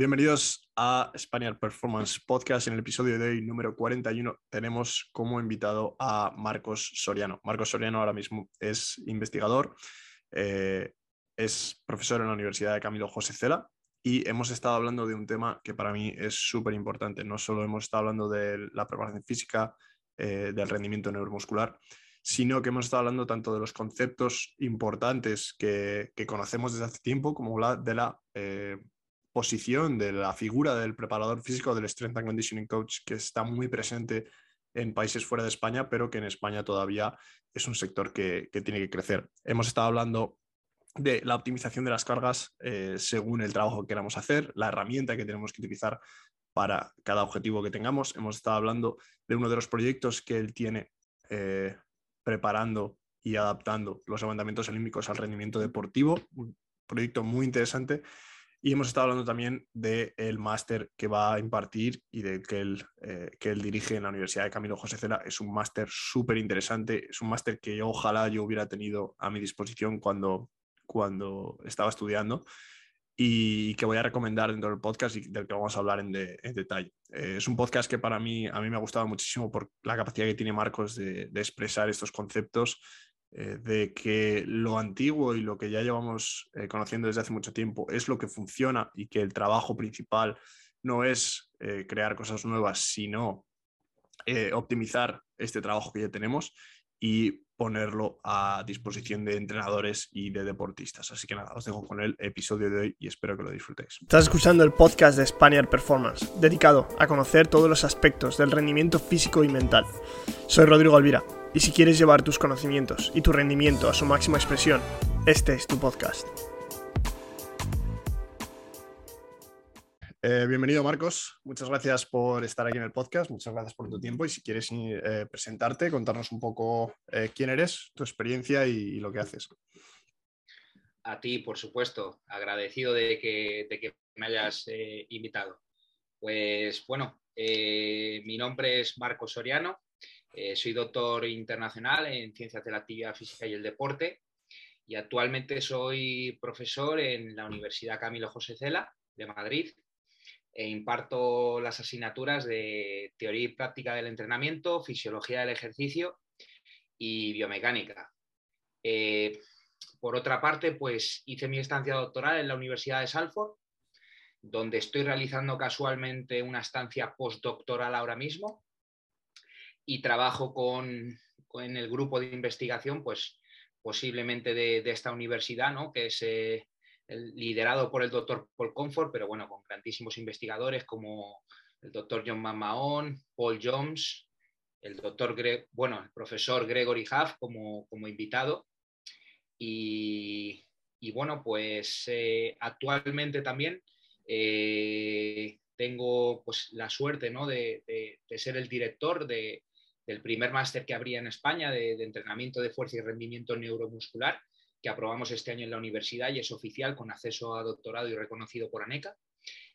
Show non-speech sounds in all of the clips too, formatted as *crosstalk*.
Bienvenidos a Spaniard Performance Podcast. En el episodio de hoy, número 41, tenemos como invitado a Marcos Soriano. Marcos Soriano ahora mismo es investigador, eh, es profesor en la Universidad de Camilo José Cela y hemos estado hablando de un tema que para mí es súper importante. No solo hemos estado hablando de la preparación física, eh, del rendimiento neuromuscular, sino que hemos estado hablando tanto de los conceptos importantes que, conocemos desde hace tiempo como la, de la eh, posición de la figura del preparador físico, del Strength and Conditioning Coach, que está muy presente en países fuera de España, pero que en España todavía es un sector que, tiene que crecer. Hemos estado hablando de la optimización de las cargas eh, según el trabajo que queramos hacer, la herramienta que tenemos que utilizar para cada objetivo que tengamos. Hemos estado hablando de uno de los proyectos que él tiene eh, preparando y adaptando los levantamientos olímpicos al rendimiento deportivo, un proyecto muy interesante y hemos estado hablando también del máster que va a impartir y de que él, eh, que él dirige en la Universidad de Camilo José Cela. Es un máster súper interesante, es un máster que ojalá yo hubiera tenido a mi disposición cuando, cuando estaba estudiando y que voy a recomendar dentro del podcast y del que vamos a hablar en, detalle. Eh, es un podcast que para mí, a mí me ha gustado muchísimo por la capacidad que tiene Marcos de, de expresar estos conceptos eh, de que lo antiguo y lo que ya llevamos eh, conociendo desde hace mucho tiempo es lo que funciona y que el trabajo principal no es eh, crear cosas nuevas, sino optimizar este trabajo que ya tenemos y ponerlo a disposición de entrenadores y de deportistas. Así que nada, os dejo con el episodio de hoy y espero que lo disfrutéis. Estás escuchando el podcast de Spaniard Performance, dedicado a conocer todos los aspectos del rendimiento físico y mental. Soy Rodrigo Alvira y si quieres llevar tus conocimientos y tu rendimiento a su máxima expresión, este es tu podcast. Eh, bienvenido Marcos, muchas gracias por estar aquí en el podcast, muchas gracias por tu tiempo y si quieres eh, presentarte, contarnos un poco eh, quién eres, tu experiencia y, lo que haces. A ti, por supuesto, agradecido de que, de que me hayas invitado. Pues bueno, mi nombre es Marcos Soriano, eh, soy doctor internacional en Ciencias de la Actividad Física y el Deporte y actualmente soy profesor en la Universidad Camilo José Cela de Madrid e imparto las asignaturas de Teoría y Práctica del Entrenamiento, Fisiología del Ejercicio y Biomecánica. Eh, por otra parte, pues hice mi estancia doctoral en la Universidad de Salford, donde estoy realizando casualmente una estancia postdoctoral ahora mismo y trabajo con, el grupo de investigación, pues posiblemente de, esta universidad, ¿no? que es eh, liderado por el doctor Paul Comfort, pero bueno, con grandísimos investigadores como el doctor John McMahon, Paul Jones, el doctor, bueno, el profesor Gregory Huff como, como invitado. Y, bueno, pues eh, actualmente también eh, tengo pues, la suerte ¿no? de, ser el director de, del primer máster que habría en España de, entrenamiento de fuerza y rendimiento neuromuscular, que aprobamos este año en la universidad y es oficial con acceso a doctorado y reconocido por ANECA.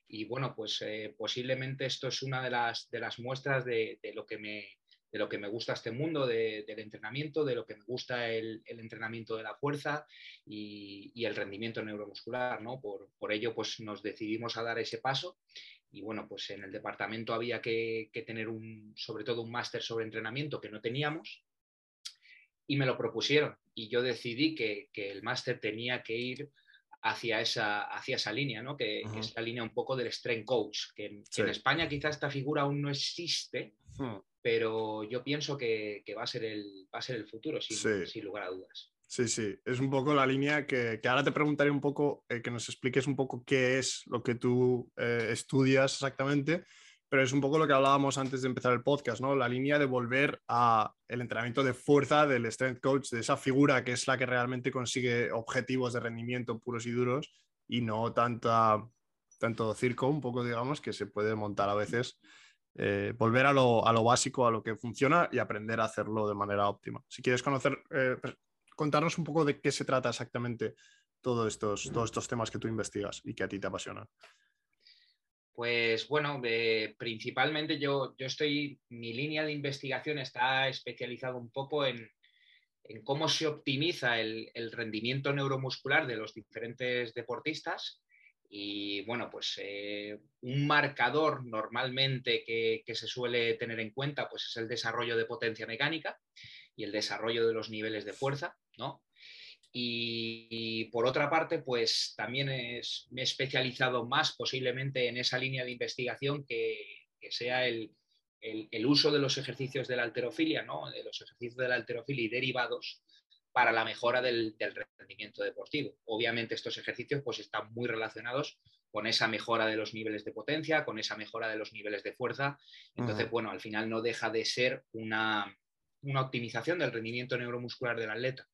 Y bueno, pues eh, posiblemente esto es una de las, de las muestras de, lo que me, de lo que me gusta este mundo del entrenamiento, de lo que me gusta el, entrenamiento de la fuerza y, el rendimiento neuromuscular. ¿no? Por, por, ello, pues nos decidimos a dar ese paso y bueno, pues en el departamento había que, tener un, sobre todo un máster sobre entrenamiento que no teníamos y me lo propusieron y yo decidí que, el máster tenía que ir hacia esa, hacia esa línea, ¿no? que, es la línea un poco del strength coach, que, en España quizás esta figura aún no existe, hmm. pero yo pienso que, va, a ser el, va a ser el futuro, sin, sin lugar a dudas. Sí, sí, es un poco la línea que, ahora te preguntaré un poco, eh, que nos expliques un poco qué es lo que tú eh, estudias exactamente, pero es un poco lo que hablábamos antes de empezar el podcast, ¿no? La línea de volver a el entrenamiento de fuerza del strength coach, de esa figura que es la que realmente consigue objetivos de rendimiento puros y duros y no tanta, tanto circo, un poco, digamos, que se puede montar a veces. Eh, volver a lo, a lo, básico, a lo que funciona y aprender a hacerlo de manera óptima. Si quieres conocer, contarnos un poco de qué se trata exactamente todos estos, todos estos temas que tú investigas y que a ti te apasionan. Pues bueno, principalmente yo, yo estoy, mi línea de investigación está especializada un poco en, cómo se optimiza el, rendimiento neuromuscular de los diferentes deportistas Y bueno, pues eh, un marcador normalmente que, se suele tener en cuenta pues es el desarrollo de potencia mecánica y el desarrollo de los niveles de fuerza, ¿no? Y, por otra parte, pues también es, me he especializado más posiblemente en esa línea de investigación que, sea el, uso de los ejercicios de la alterofilia, ¿no? de los ejercicios de la alterofilia y derivados para la mejora del, rendimiento deportivo. Obviamente estos ejercicios pues, están muy relacionados con esa mejora de los niveles de potencia, con esa mejora de los niveles de fuerza. Entonces, bueno, al final no deja de ser una, una optimización del rendimiento neuromuscular del atleta.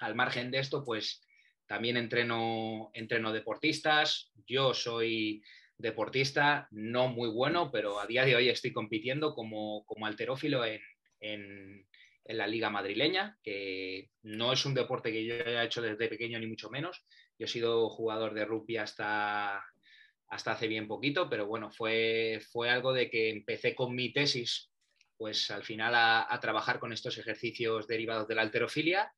Al margen de esto, pues también entreno, entreno deportistas. Yo soy deportista, no muy bueno, pero a día de hoy estoy compitiendo como, como alterófilo en, la liga madrileña, que no es un deporte que yo haya hecho desde pequeño ni mucho menos. Yo he sido jugador de rugby hasta, hasta hace bien poquito, pero bueno, fue, fue algo de que empecé con mi tesis, pues al final a trabajar con estos ejercicios derivados de la alterofilia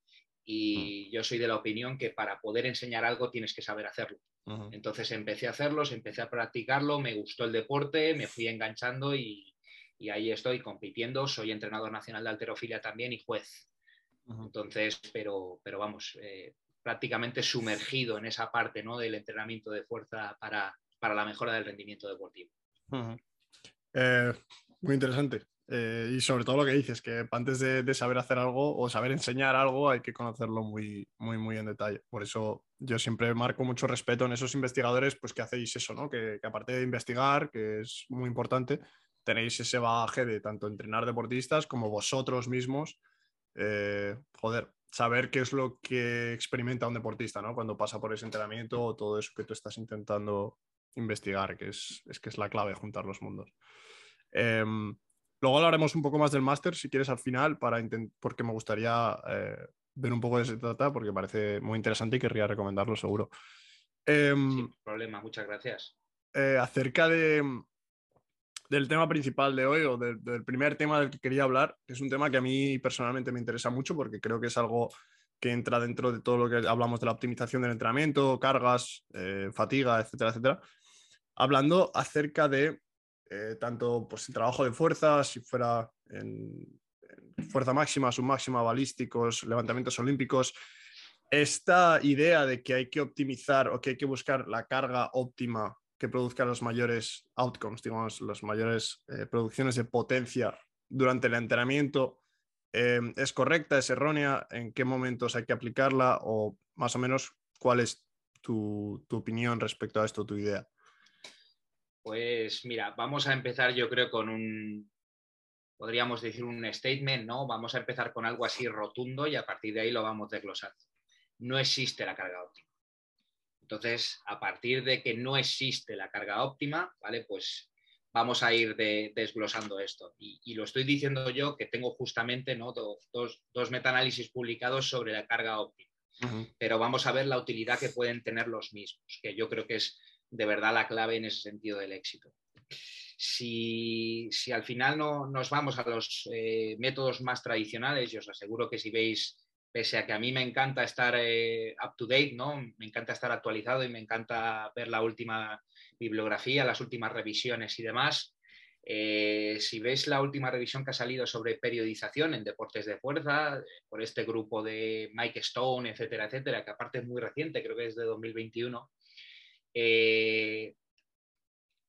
y mm. yo soy de la opinión que para poder enseñar algo tienes que saber hacerlo. Entonces empecé a hacerlos, empecé a practicarlo, me gustó el deporte, me fui enganchando y, ahí estoy compitiendo. Soy entrenador nacional de alterofilia también y juez. Entonces, pero, pero vamos, eh, prácticamente sumergido en esa parte ¿no? del entrenamiento de fuerza para, la mejora del rendimiento deportivo. Eh, muy interesante. Eh, y sobre todo lo que dices, que antes de, saber hacer algo o saber enseñar algo hay que conocerlo muy, muy, muy en detalle. Por eso yo siempre marco mucho respeto en esos investigadores, pues que hacéis eso, ¿no? Que, aparte de investigar, que es muy importante, tenéis ese bagaje de tanto entrenar deportistas como vosotros mismos. Eh, joder, saber qué es lo que experimenta un deportista, ¿no? Cuando pasa por ese entrenamiento o todo eso que tú estás intentando investigar, que es, es que es la clave juntar los mundos. Em, Luego hablaremos un poco más del máster, si quieres, al final, para porque me gustaría eh, ver un poco de qué se trata, porque parece muy interesante y querría recomendarlo seguro. Em, Sin problema, muchas gracias. Eh, acerca de, del tema principal de hoy, o del primer tema del que quería hablar, que es un tema que a mí personalmente me interesa mucho, porque creo que es algo que entra dentro de todo lo que hablamos de la optimización del entrenamiento, cargas, eh, fatiga, etcétera, etcétera. Hablando acerca de eh, tanto pues, el trabajo de fuerza, si fuera en, fuerza máxima, submáxima, balísticos, levantamientos olímpicos, esta idea de que hay que optimizar o que hay que buscar la carga óptima que produzca los mayores outcomes, digamos, las mayores eh, producciones de potencia durante el entrenamiento, eh, ¿es correcta, es errónea? ¿En qué momentos hay que aplicarla? O más o menos, ¿cuál es tu opinión respecto a esto, tu idea? Pues mira, vamos a empezar yo creo con un, podríamos decir un statement, ¿no? Vamos a empezar con algo así rotundo y a partir de ahí lo vamos desglosando. No existe la carga óptima. Entonces, a partir de que no existe la carga óptima, ¿vale? Pues vamos a ir desglosando esto. Y, lo estoy diciendo yo que tengo justamente ¿no? dos, dos metaanálisis publicados sobre la carga óptima. Pero vamos a ver la utilidad que pueden tener los mismos, que yo creo que es de verdad la clave en ese sentido del éxito. Si, al final no nos vamos a los eh, métodos más tradicionales, yo os aseguro que si veis, pese a que a mí me encanta estar eh, up to date, ¿no? me encanta estar actualizado y me encanta ver la última bibliografía, las últimas revisiones y demás, eh, si veis la última revisión que ha salido sobre periodización en deportes de fuerza, por este grupo de Mike Stone, etcétera, etcétera, que aparte es muy reciente, creo que es de 2021, eh,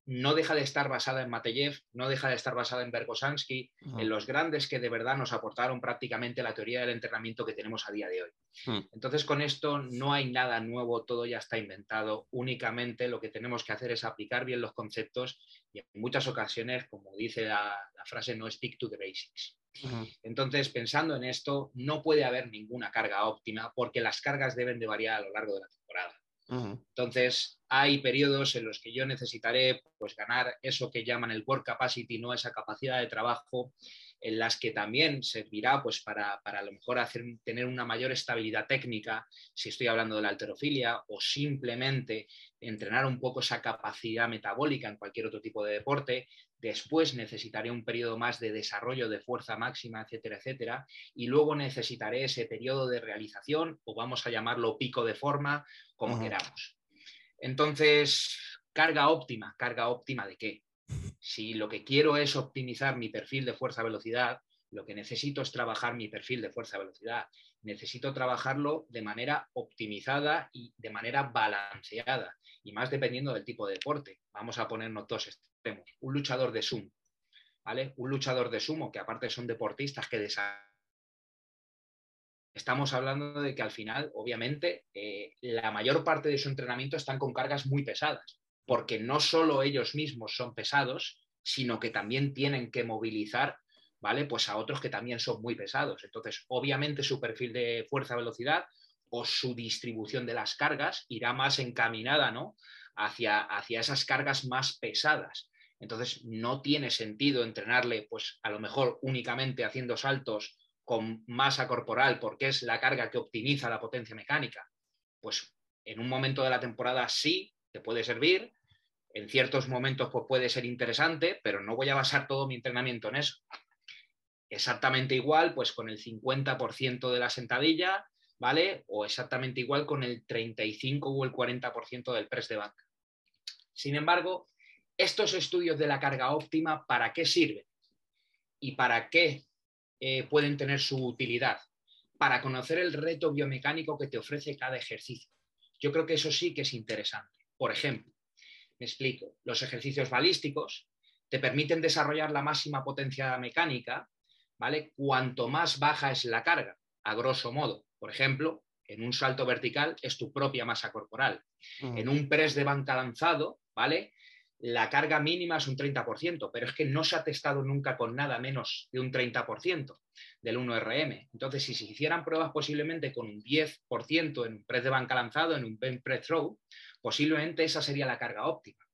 no deja de estar basada en Mateyev, no deja de estar basada en Bergosansky, en los grandes que de verdad nos aportaron prácticamente la teoría del entrenamiento que tenemos a día de hoy. Hmm. Entonces, con esto no hay nada nuevo, todo ya está inventado. Únicamente lo que tenemos que hacer es aplicar bien los conceptos y en muchas ocasiones, como dice la, frase, no stick to the basics. Entonces, pensando en esto, no puede haber ninguna carga óptima porque las cargas deben de variar a lo largo de la temporada. Entonces, hay periodos en los que yo necesitaré pues, ganar eso que llaman el work capacity, no esa capacidad de trabajo, en las que también servirá pues, para, a lo mejor hacer, tener una mayor estabilidad técnica, si estoy hablando de la alterofilia, o simplemente entrenar un poco esa capacidad metabólica en cualquier otro tipo de deporte. Después necesitaré un periodo más de desarrollo de fuerza máxima, etcétera, etcétera. Y luego necesitaré ese periodo de realización, o vamos a llamarlo pico de forma, como queramos. Entonces, carga óptima, carga óptima de qué? Si lo que quiero es optimizar mi perfil de fuerza-velocidad, lo que necesito es trabajar mi perfil de fuerza-velocidad. Necesito trabajarlo de manera optimizada y de manera balanceada, y más dependiendo del tipo de deporte. Vamos a ponernos dos extremos. Un luchador de sumo, ¿vale? Un luchador de sumo, que aparte son deportistas que desarrollan estamos hablando de que al final, obviamente, eh, la mayor parte de su entrenamiento están con cargas muy pesadas, porque no solo ellos mismos son pesados, sino que también tienen que movilizar, ¿vale? Pues a otros que también son muy pesados. Entonces, obviamente, su perfil de fuerza-velocidad o su distribución de las cargas irá más encaminada, ¿no? Hacia, hacia esas cargas más pesadas. Entonces, no tiene sentido entrenarle, pues a lo mejor únicamente haciendo saltos con masa corporal, porque es la carga que optimiza la potencia mecánica, pues en un momento de la temporada sí te puede servir, en ciertos momentos pues puede ser interesante, pero no voy a basar todo mi entrenamiento en eso. Exactamente igual, pues con el 50% de la sentadilla, ¿vale? O exactamente igual con el 35 o el 40% del press de banca. Sin embargo, estos estudios de la carga óptima, ¿para qué sirven? ¿Y para qué eh, pueden tener su utilidad para conocer el reto biomecánico que te ofrece cada ejercicio. Yo creo que eso sí que es interesante. Por ejemplo, me explico, los ejercicios balísticos te permiten desarrollar la máxima potencia mecánica, ¿vale? Cuanto más baja es la carga, a grosso modo. Por ejemplo, en un salto vertical es tu propia masa corporal. En un press de banca lanzado, ¿vale? la carga mínima es un 30%, pero es que no se ha testado nunca con nada menos de un 30% del 1RM. Entonces, si se hicieran pruebas posiblemente con un 10% en un press de banca lanzado, en un press throw, posiblemente esa sería la carga óptima.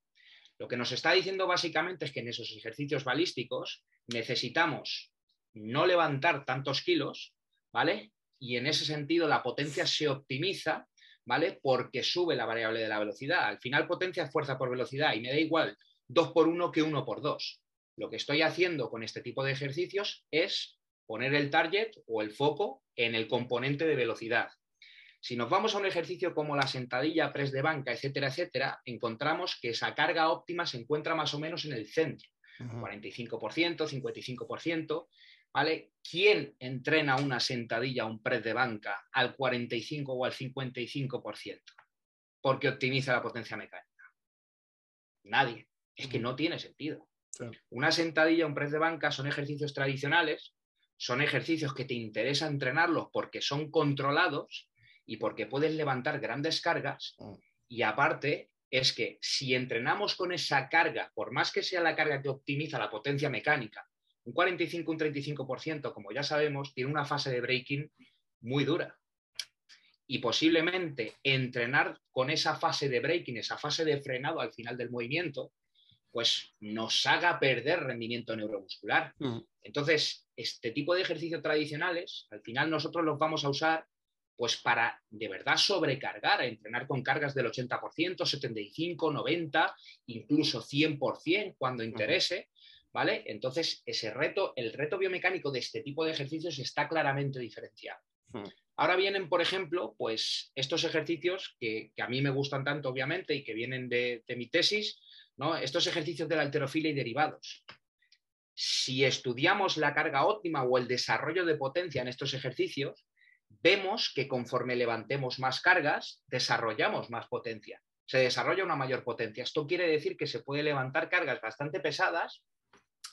Lo que nos está diciendo básicamente es que en esos ejercicios balísticos necesitamos no levantar tantos kilos, ¿vale? Y en ese sentido la potencia se optimiza ¿vale? Porque sube la variable de la velocidad. Al final potencia es fuerza por velocidad y me da igual 2 por 1 que 1 por 2. Lo que estoy haciendo con este tipo de ejercicios es poner el target o el foco en el componente de velocidad. Si nos vamos a un ejercicio como la sentadilla, press de banca, etcétera, etcétera, encontramos que esa carga óptima se encuentra más o menos en el centro, 45%, 55%, ¿vale? ¿Quién entrena una sentadilla, un press de banca al 45 o al 55%? Porque optimiza la potencia mecánica. Nadie. Es que no tiene sentido. Una sentadilla, un press de banca son ejercicios tradicionales, son ejercicios que te interesa entrenarlos porque son controlados y porque puedes levantar grandes cargas. Mm. Y aparte, es que si entrenamos con esa carga, por más que sea la carga que optimiza la potencia mecánica, un 45, un 35%, como ya sabemos, tiene una fase de breaking muy dura. Y posiblemente entrenar con esa fase de breaking, esa fase de frenado al final del movimiento, pues nos haga perder rendimiento neuromuscular. Mm. Entonces, este tipo de ejercicios tradicionales, al final nosotros los vamos a usar pues para de verdad sobrecargar, a entrenar con cargas del 80%, 75, 90, incluso 100% cuando interese, ¿vale? Entonces, ese reto, el reto biomecánico de este tipo de ejercicios está claramente diferenciado. Hmm. Ahora vienen, por ejemplo, pues estos ejercicios que, a mí me gustan tanto, obviamente, y que vienen de, mi tesis, ¿no? Estos ejercicios de la alterofilia y derivados. Si estudiamos la carga óptima o el desarrollo de potencia en estos ejercicios, vemos que conforme levantemos más cargas, desarrollamos más potencia. Se desarrolla una mayor potencia. Esto quiere decir que se puede levantar cargas bastante pesadas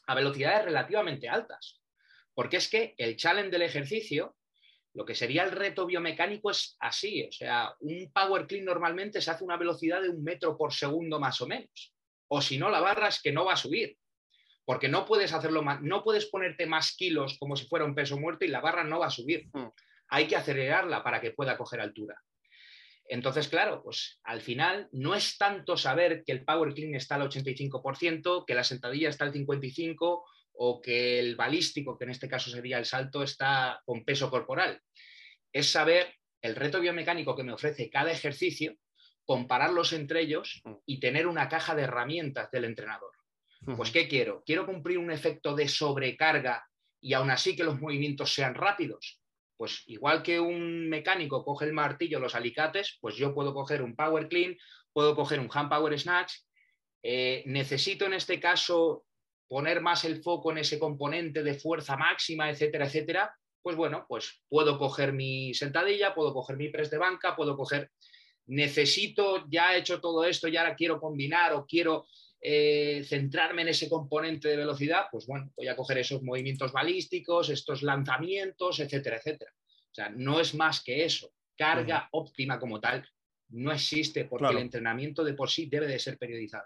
a velocidades relativamente altas. Porque es que el challenge del ejercicio, lo que sería el reto biomecánico es así. O sea, un power clean normalmente se hace a una velocidad de un metro por segundo más o menos. O si no, la barra es que no va a subir. Porque no puedes hacerlo más, no puedes ponerte más kilos como si fuera un peso muerto y la barra no va a subir. Hmm. Hay que acelerarla para que pueda coger altura. Entonces, claro, pues al final no es tanto saber que el power clean está al 85%, que la sentadilla está al 55% o que el balístico, que en este caso sería el salto, está con peso corporal. Es saber el reto biomecánico que me ofrece cada ejercicio, compararlos entre ellos mm. y tener una caja de herramientas del entrenador. Pues, ¿qué quiero? Quiero cumplir un efecto de sobrecarga y aún así que los movimientos sean rápidos. Pues igual que un mecánico coge el martillo, los alicates, pues yo puedo coger un power clean puedo coger un hand power snatch. Eh, necesito en este caso poner más el foco en ese componente de fuerza máxima, etcétera, etcétera. Pues bueno, pues puedo coger mi sentadilla, puedo coger mi press de banca, puedo coger. Necesito, ya he hecho todo esto y ahora quiero combinar o quiero eh, centrarme en ese componente de velocidad, pues bueno, voy a coger esos movimientos balísticos, estos lanzamientos, etcétera, etcétera. O sea, no es más que eso. Carga óptima como tal no existe porque el entrenamiento de por sí debe de ser periodizado.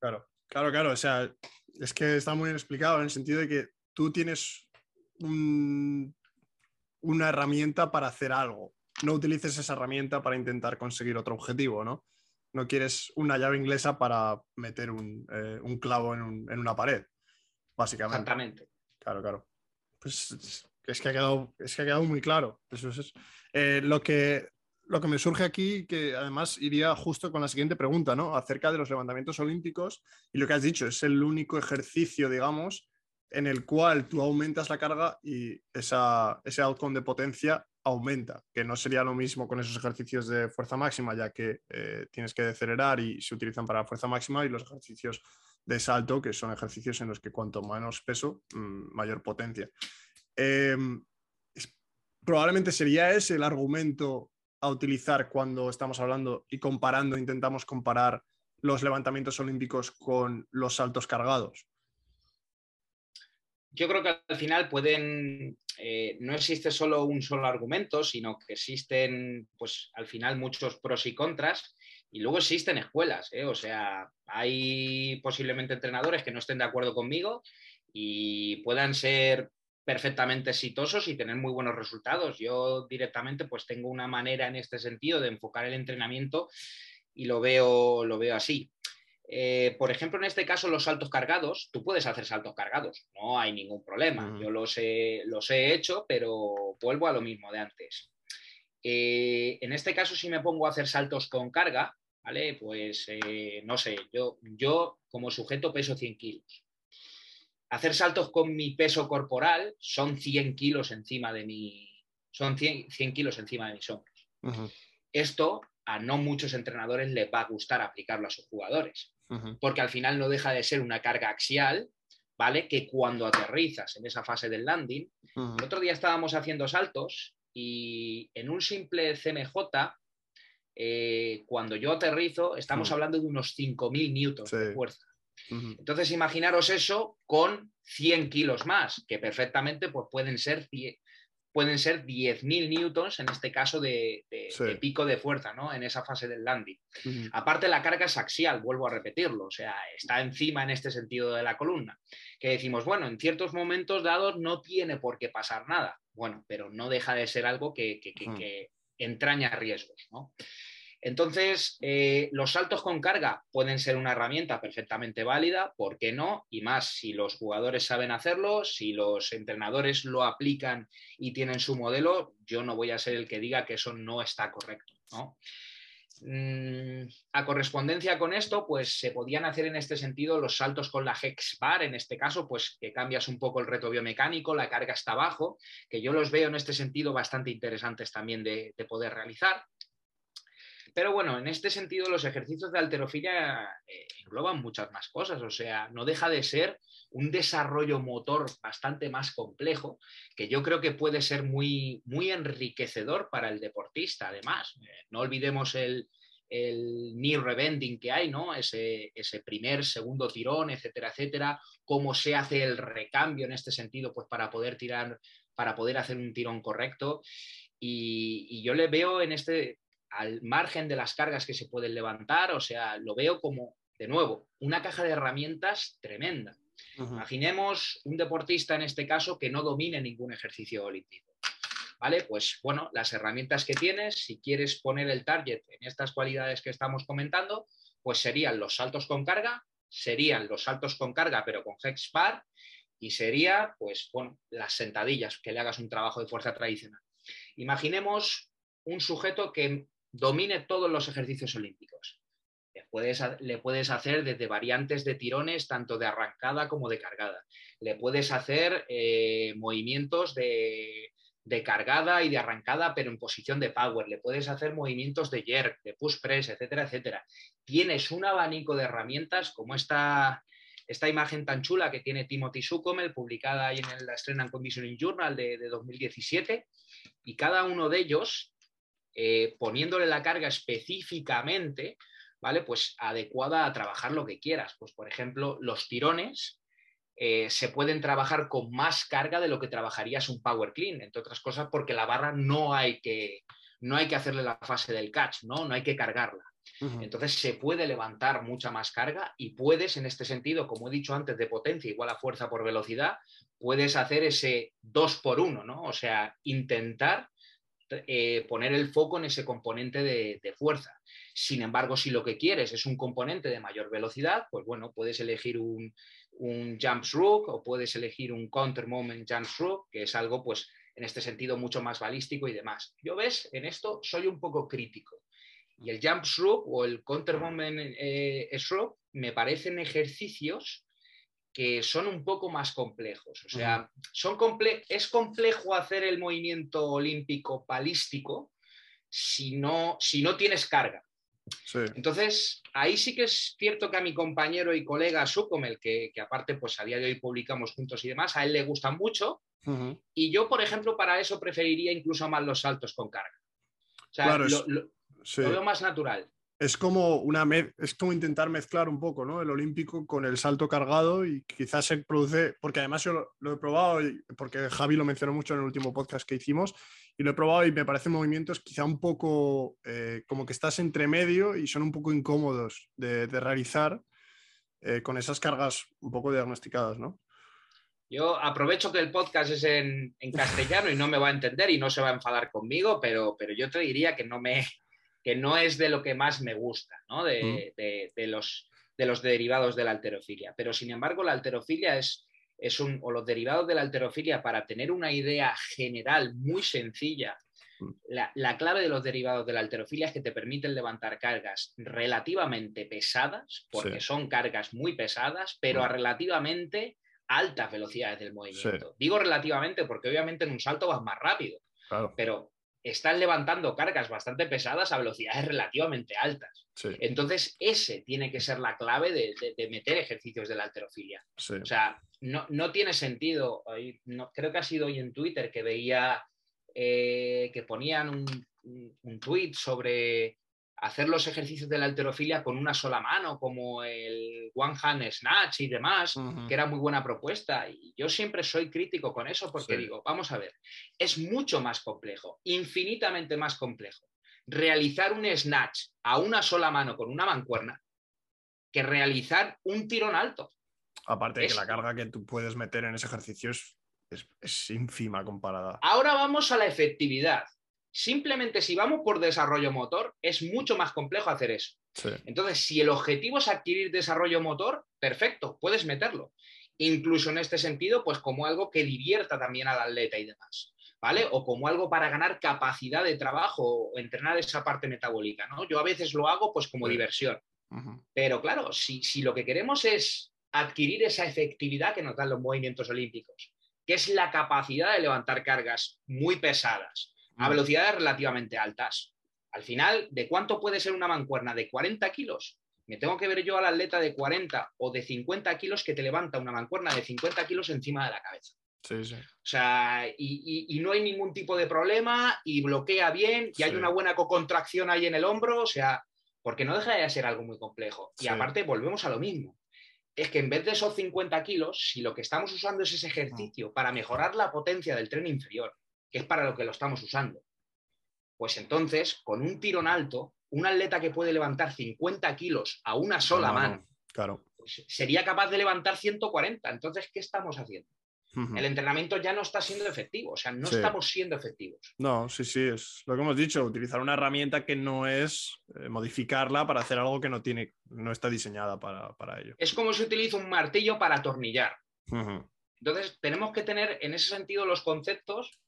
Claro, claro, claro. O sea, es que está muy bien explicado en el sentido de que tú tienes una herramienta para hacer algo. No utilices esa herramienta para intentar conseguir otro objetivo, ¿no? No quieres una llave inglesa para meter un, eh, clavo en, una pared, básicamente. Exactamente. Claro, claro. Pues es que ha quedado, es que ha quedado muy claro. Eso es, eh, lo, que, lo que me surge aquí, que además iría justo con la siguiente pregunta, ¿no? Acerca de los levantamientos olímpicos. Y lo que has dicho, es el único ejercicio, digamos, en el cual tú aumentas la carga y esa, ese outcome de potencia aumenta, que no sería lo mismo con esos ejercicios de fuerza máxima, ya que eh, tienes que acelerar y se utilizan para fuerza máxima, y los ejercicios de salto, que son ejercicios en los que cuanto menos peso, mm, mayor potencia. Em, probablemente sería ese el argumento a utilizar cuando estamos hablando y comparando, intentamos comparar los levantamientos olímpicos con los saltos cargados yo creo que al final pueden, eh, no existe solo un solo argumento, sino que existen, pues al final muchos pros y contras, y luego existen escuelas, ¿eh? o sea, hay posiblemente entrenadores que no estén de acuerdo conmigo y puedan ser perfectamente exitosos y tener muy buenos resultados. Yo directamente pues tengo una manera en este sentido de enfocar el entrenamiento y lo veo, lo veo así. Eh, por ejemplo, en este caso, los saltos cargados, tú puedes hacer saltos cargados, no hay ningún problema. Yo los he, los he, hecho, pero vuelvo a lo mismo de antes. Eh, en este caso, si me pongo a hacer saltos con carga, ¿vale? Pues eh, no sé, yo, yo como sujeto peso 100 kilos. Hacer saltos con mi peso corporal son 100 kilos encima de mi, son 100, kilos encima de mis hombros. Esto a no muchos entrenadores les va a gustar aplicarlo a sus jugadores, porque al final no deja de ser una carga axial, ¿vale? Que cuando aterrizas en esa fase del landing, el otro día estábamos haciendo saltos y en un simple CMJ, eh, cuando yo aterrizo, estamos hablando de unos 5.000 newtons de fuerza. Entonces, imaginaros eso con 100 kilos más, que perfectamente pues, pueden ser pueden ser 10.000 newtons, en este caso de, pico de fuerza, ¿no? En esa fase del landing. Aparte, la carga es axial, vuelvo a repetirlo, o sea, está encima en este sentido de la columna. Que decimos, bueno, en ciertos momentos dados no tiene por qué pasar nada. Bueno, pero no deja de ser algo que, que entraña riesgos, ¿no? Entonces, eh, los saltos con carga pueden ser una herramienta perfectamente válida, ¿por qué no? Y más si los jugadores saben hacerlo, si los entrenadores lo aplican y tienen su modelo, yo no voy a ser el que diga que eso no está correcto. Mm, a correspondencia con esto, pues se podían hacer en este sentido los saltos con la Hex Bar, en este caso, pues que cambias un poco el reto biomecánico, la carga está abajo, que yo los veo en este sentido bastante interesantes también de poder realizar. Pero bueno, en este sentido los ejercicios de alterofilia eh, engloban muchas más cosas, o sea, no deja de ser un desarrollo motor bastante más complejo, que yo creo que puede ser muy, muy enriquecedor para el deportista, además. Eh, no olvidemos el, el knee rebending que hay, ¿no? Ese, ese, primer, segundo tirón, etcétera, etcétera, cómo se hace el recambio en este sentido, pues para poder tirar, para poder hacer un tirón correcto. Y, y yo le veo en este, al margen de las cargas que se pueden levantar, o sea, lo veo como, de nuevo, una caja de herramientas tremenda. Imaginemos un deportista en este caso que no domine ningún ejercicio olímpico. ¿Vale? Pues bueno, las herramientas que tienes, si quieres poner el target en estas cualidades que estamos comentando, pues serían los saltos con carga, serían los saltos con carga pero con hex bar y sería, pues bueno, las sentadillas, que le hagas un trabajo de fuerza tradicional. Imaginemos un sujeto que domine todos los ejercicios olímpicos. Le puedes, hacer desde variantes de tirones, tanto de arrancada como de cargada. Le puedes hacer eh, movimientos de, de cargada y de arrancada, pero en posición de power. Le puedes hacer movimientos de jerk, de push press, etcétera, etcétera. Tienes un abanico de herramientas como esta, esta imagen tan chula que tiene Timothy Sukomel, publicada ahí en la Strength and Conditioning Journal de, 2017, y cada uno de ellos, eh, poniéndole la carga específicamente, ¿vale? Pues adecuada a trabajar lo que quieras. Pues, por ejemplo, los tirones eh, se pueden trabajar con más carga de lo que trabajarías un power clean, entre otras cosas porque la barra no hay que, no hay que hacerle la fase del catch, ¿no? No hay que cargarla. Entonces se puede levantar mucha más carga y puedes, en este sentido, como he dicho antes, de potencia igual a fuerza por velocidad, puedes hacer ese 2 por 1, ¿no? O sea, intentar eh, poner el foco en ese componente de, fuerza. Sin embargo, si lo que quieres es un componente de mayor velocidad, pues bueno, puedes elegir un, jump rook o puedes elegir un counter moment jump rook, que es algo, pues, en este sentido mucho más balístico y demás. Yo ves, en esto soy un poco crítico. Y el jump stroke o el counter moment eh, stroke me parecen ejercicios que son un poco más complejos. O sea, son comple es complejo hacer el movimiento olímpico balístico si no, si no tienes carga. Entonces, ahí sí que es cierto que a mi compañero y colega Sucomel, que, que aparte pues a día de hoy publicamos juntos y demás, a él le gustan mucho. Y yo, por ejemplo, para eso preferiría incluso más los saltos con carga. O sea, lo, veo más natural. Es como, una es como intentar mezclar un poco ¿no? el olímpico con el salto cargado y quizás se produce, porque además yo lo, he probado, y, porque Javi lo mencionó mucho en el último podcast que hicimos, y lo he probado y me parecen movimientos quizá un poco eh, como que estás entre medio y son un poco incómodos de, realizar eh, con esas cargas un poco diagnosticadas, ¿no? Yo aprovecho que el podcast es en, castellano y no me va a entender y no se va a enfadar conmigo, pero, pero yo te diría que no, me, que no es de lo que más me gusta, ¿no? de, mm. los, de los derivados de la alterofilia. Pero sin embargo, la alterofilia es, es un, o los derivados de la alterofilia, para tener una idea general muy sencilla, mm. la, clave de los derivados de la alterofilia es que te permiten levantar cargas relativamente pesadas, porque son cargas muy pesadas, pero a mm. relativamente altas velocidades del movimiento. Digo relativamente porque obviamente en un salto vas más rápido, pero están levantando cargas bastante pesadas a velocidades relativamente altas. Entonces, ese tiene que ser la clave de, meter ejercicios de la alterofilia. O sea, no, tiene sentido. creo que ha sido hoy en Twitter que veía eh, que ponían un, un, tweet sobre hacer los ejercicios de la alterofilia con una sola mano, como el One Hand Snatch y demás, que era muy buena propuesta. Y yo siempre soy crítico con eso porque digo, vamos a ver, es mucho más complejo, infinitamente más complejo, realizar un snatch a una sola mano con una mancuerna que realizar un tirón alto. Aparte de que la carga que tú puedes meter en ese ejercicio es, es ínfima comparada. Ahora vamos a la efectividad. Simplemente si vamos por desarrollo motor, es mucho más complejo hacer eso. Entonces, si el objetivo es adquirir desarrollo motor, perfecto, puedes meterlo. Incluso en este sentido, pues como algo que divierta también al atleta y demás. ¿Vale? O como algo para ganar capacidad de trabajo o entrenar esa parte metabólica, ¿no? Yo a veces lo hago pues como diversión. Pero claro, si, si lo que queremos es adquirir esa efectividad que nos dan los movimientos olímpicos, que es la capacidad de levantar cargas muy pesadas, a velocidades relativamente altas. Al final, ¿de cuánto puede ser una mancuerna? ¿De 40 kilos? Me tengo que ver yo al atleta de 40 o de 50 kilos que te levanta una mancuerna de 50 kilos encima de la cabeza. Sí, sí. O sea, y, no hay ningún tipo de problema y bloquea bien y hay una buena cocontracción ahí en el hombro, o sea, porque no deja de ser algo muy complejo. Y aparte, volvemos a lo mismo. Es que en vez de esos 50 kilos, si lo que estamos usando es ese ejercicio para mejorar la potencia del tren inferior, que es para lo que lo estamos usando. Pues entonces, con un tirón alto, un atleta que puede levantar 50 kilos a una sola mano, claro. Pues sería capaz de levantar 140. Entonces, ¿qué estamos haciendo? El entrenamiento ya no está siendo efectivo, o sea, no estamos siendo efectivos. No, sí, sí, es lo que hemos dicho, utilizar una herramienta que no es eh, modificarla para hacer algo que no tiene, no está diseñada para, ello. Es como si utiliza un martillo para atornillar. Entonces, tenemos que tener en ese sentido los conceptos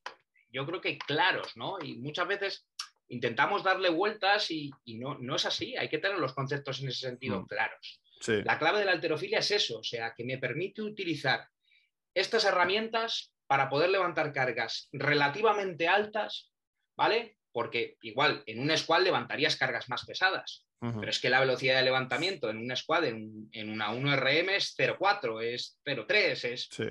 yo creo que claros, ¿no? Y muchas veces intentamos darle vueltas y, no, no, es así, hay que tener los conceptos en ese sentido mm. claros. La clave de la alterofilia es eso, o sea, que me permite utilizar estas herramientas para poder levantar cargas relativamente altas, ¿vale? Porque igual en un squad levantarías cargas más pesadas, pero es que la velocidad de levantamiento en un squad, en, una 1RM es 0,4, es 0,3, es... Sí.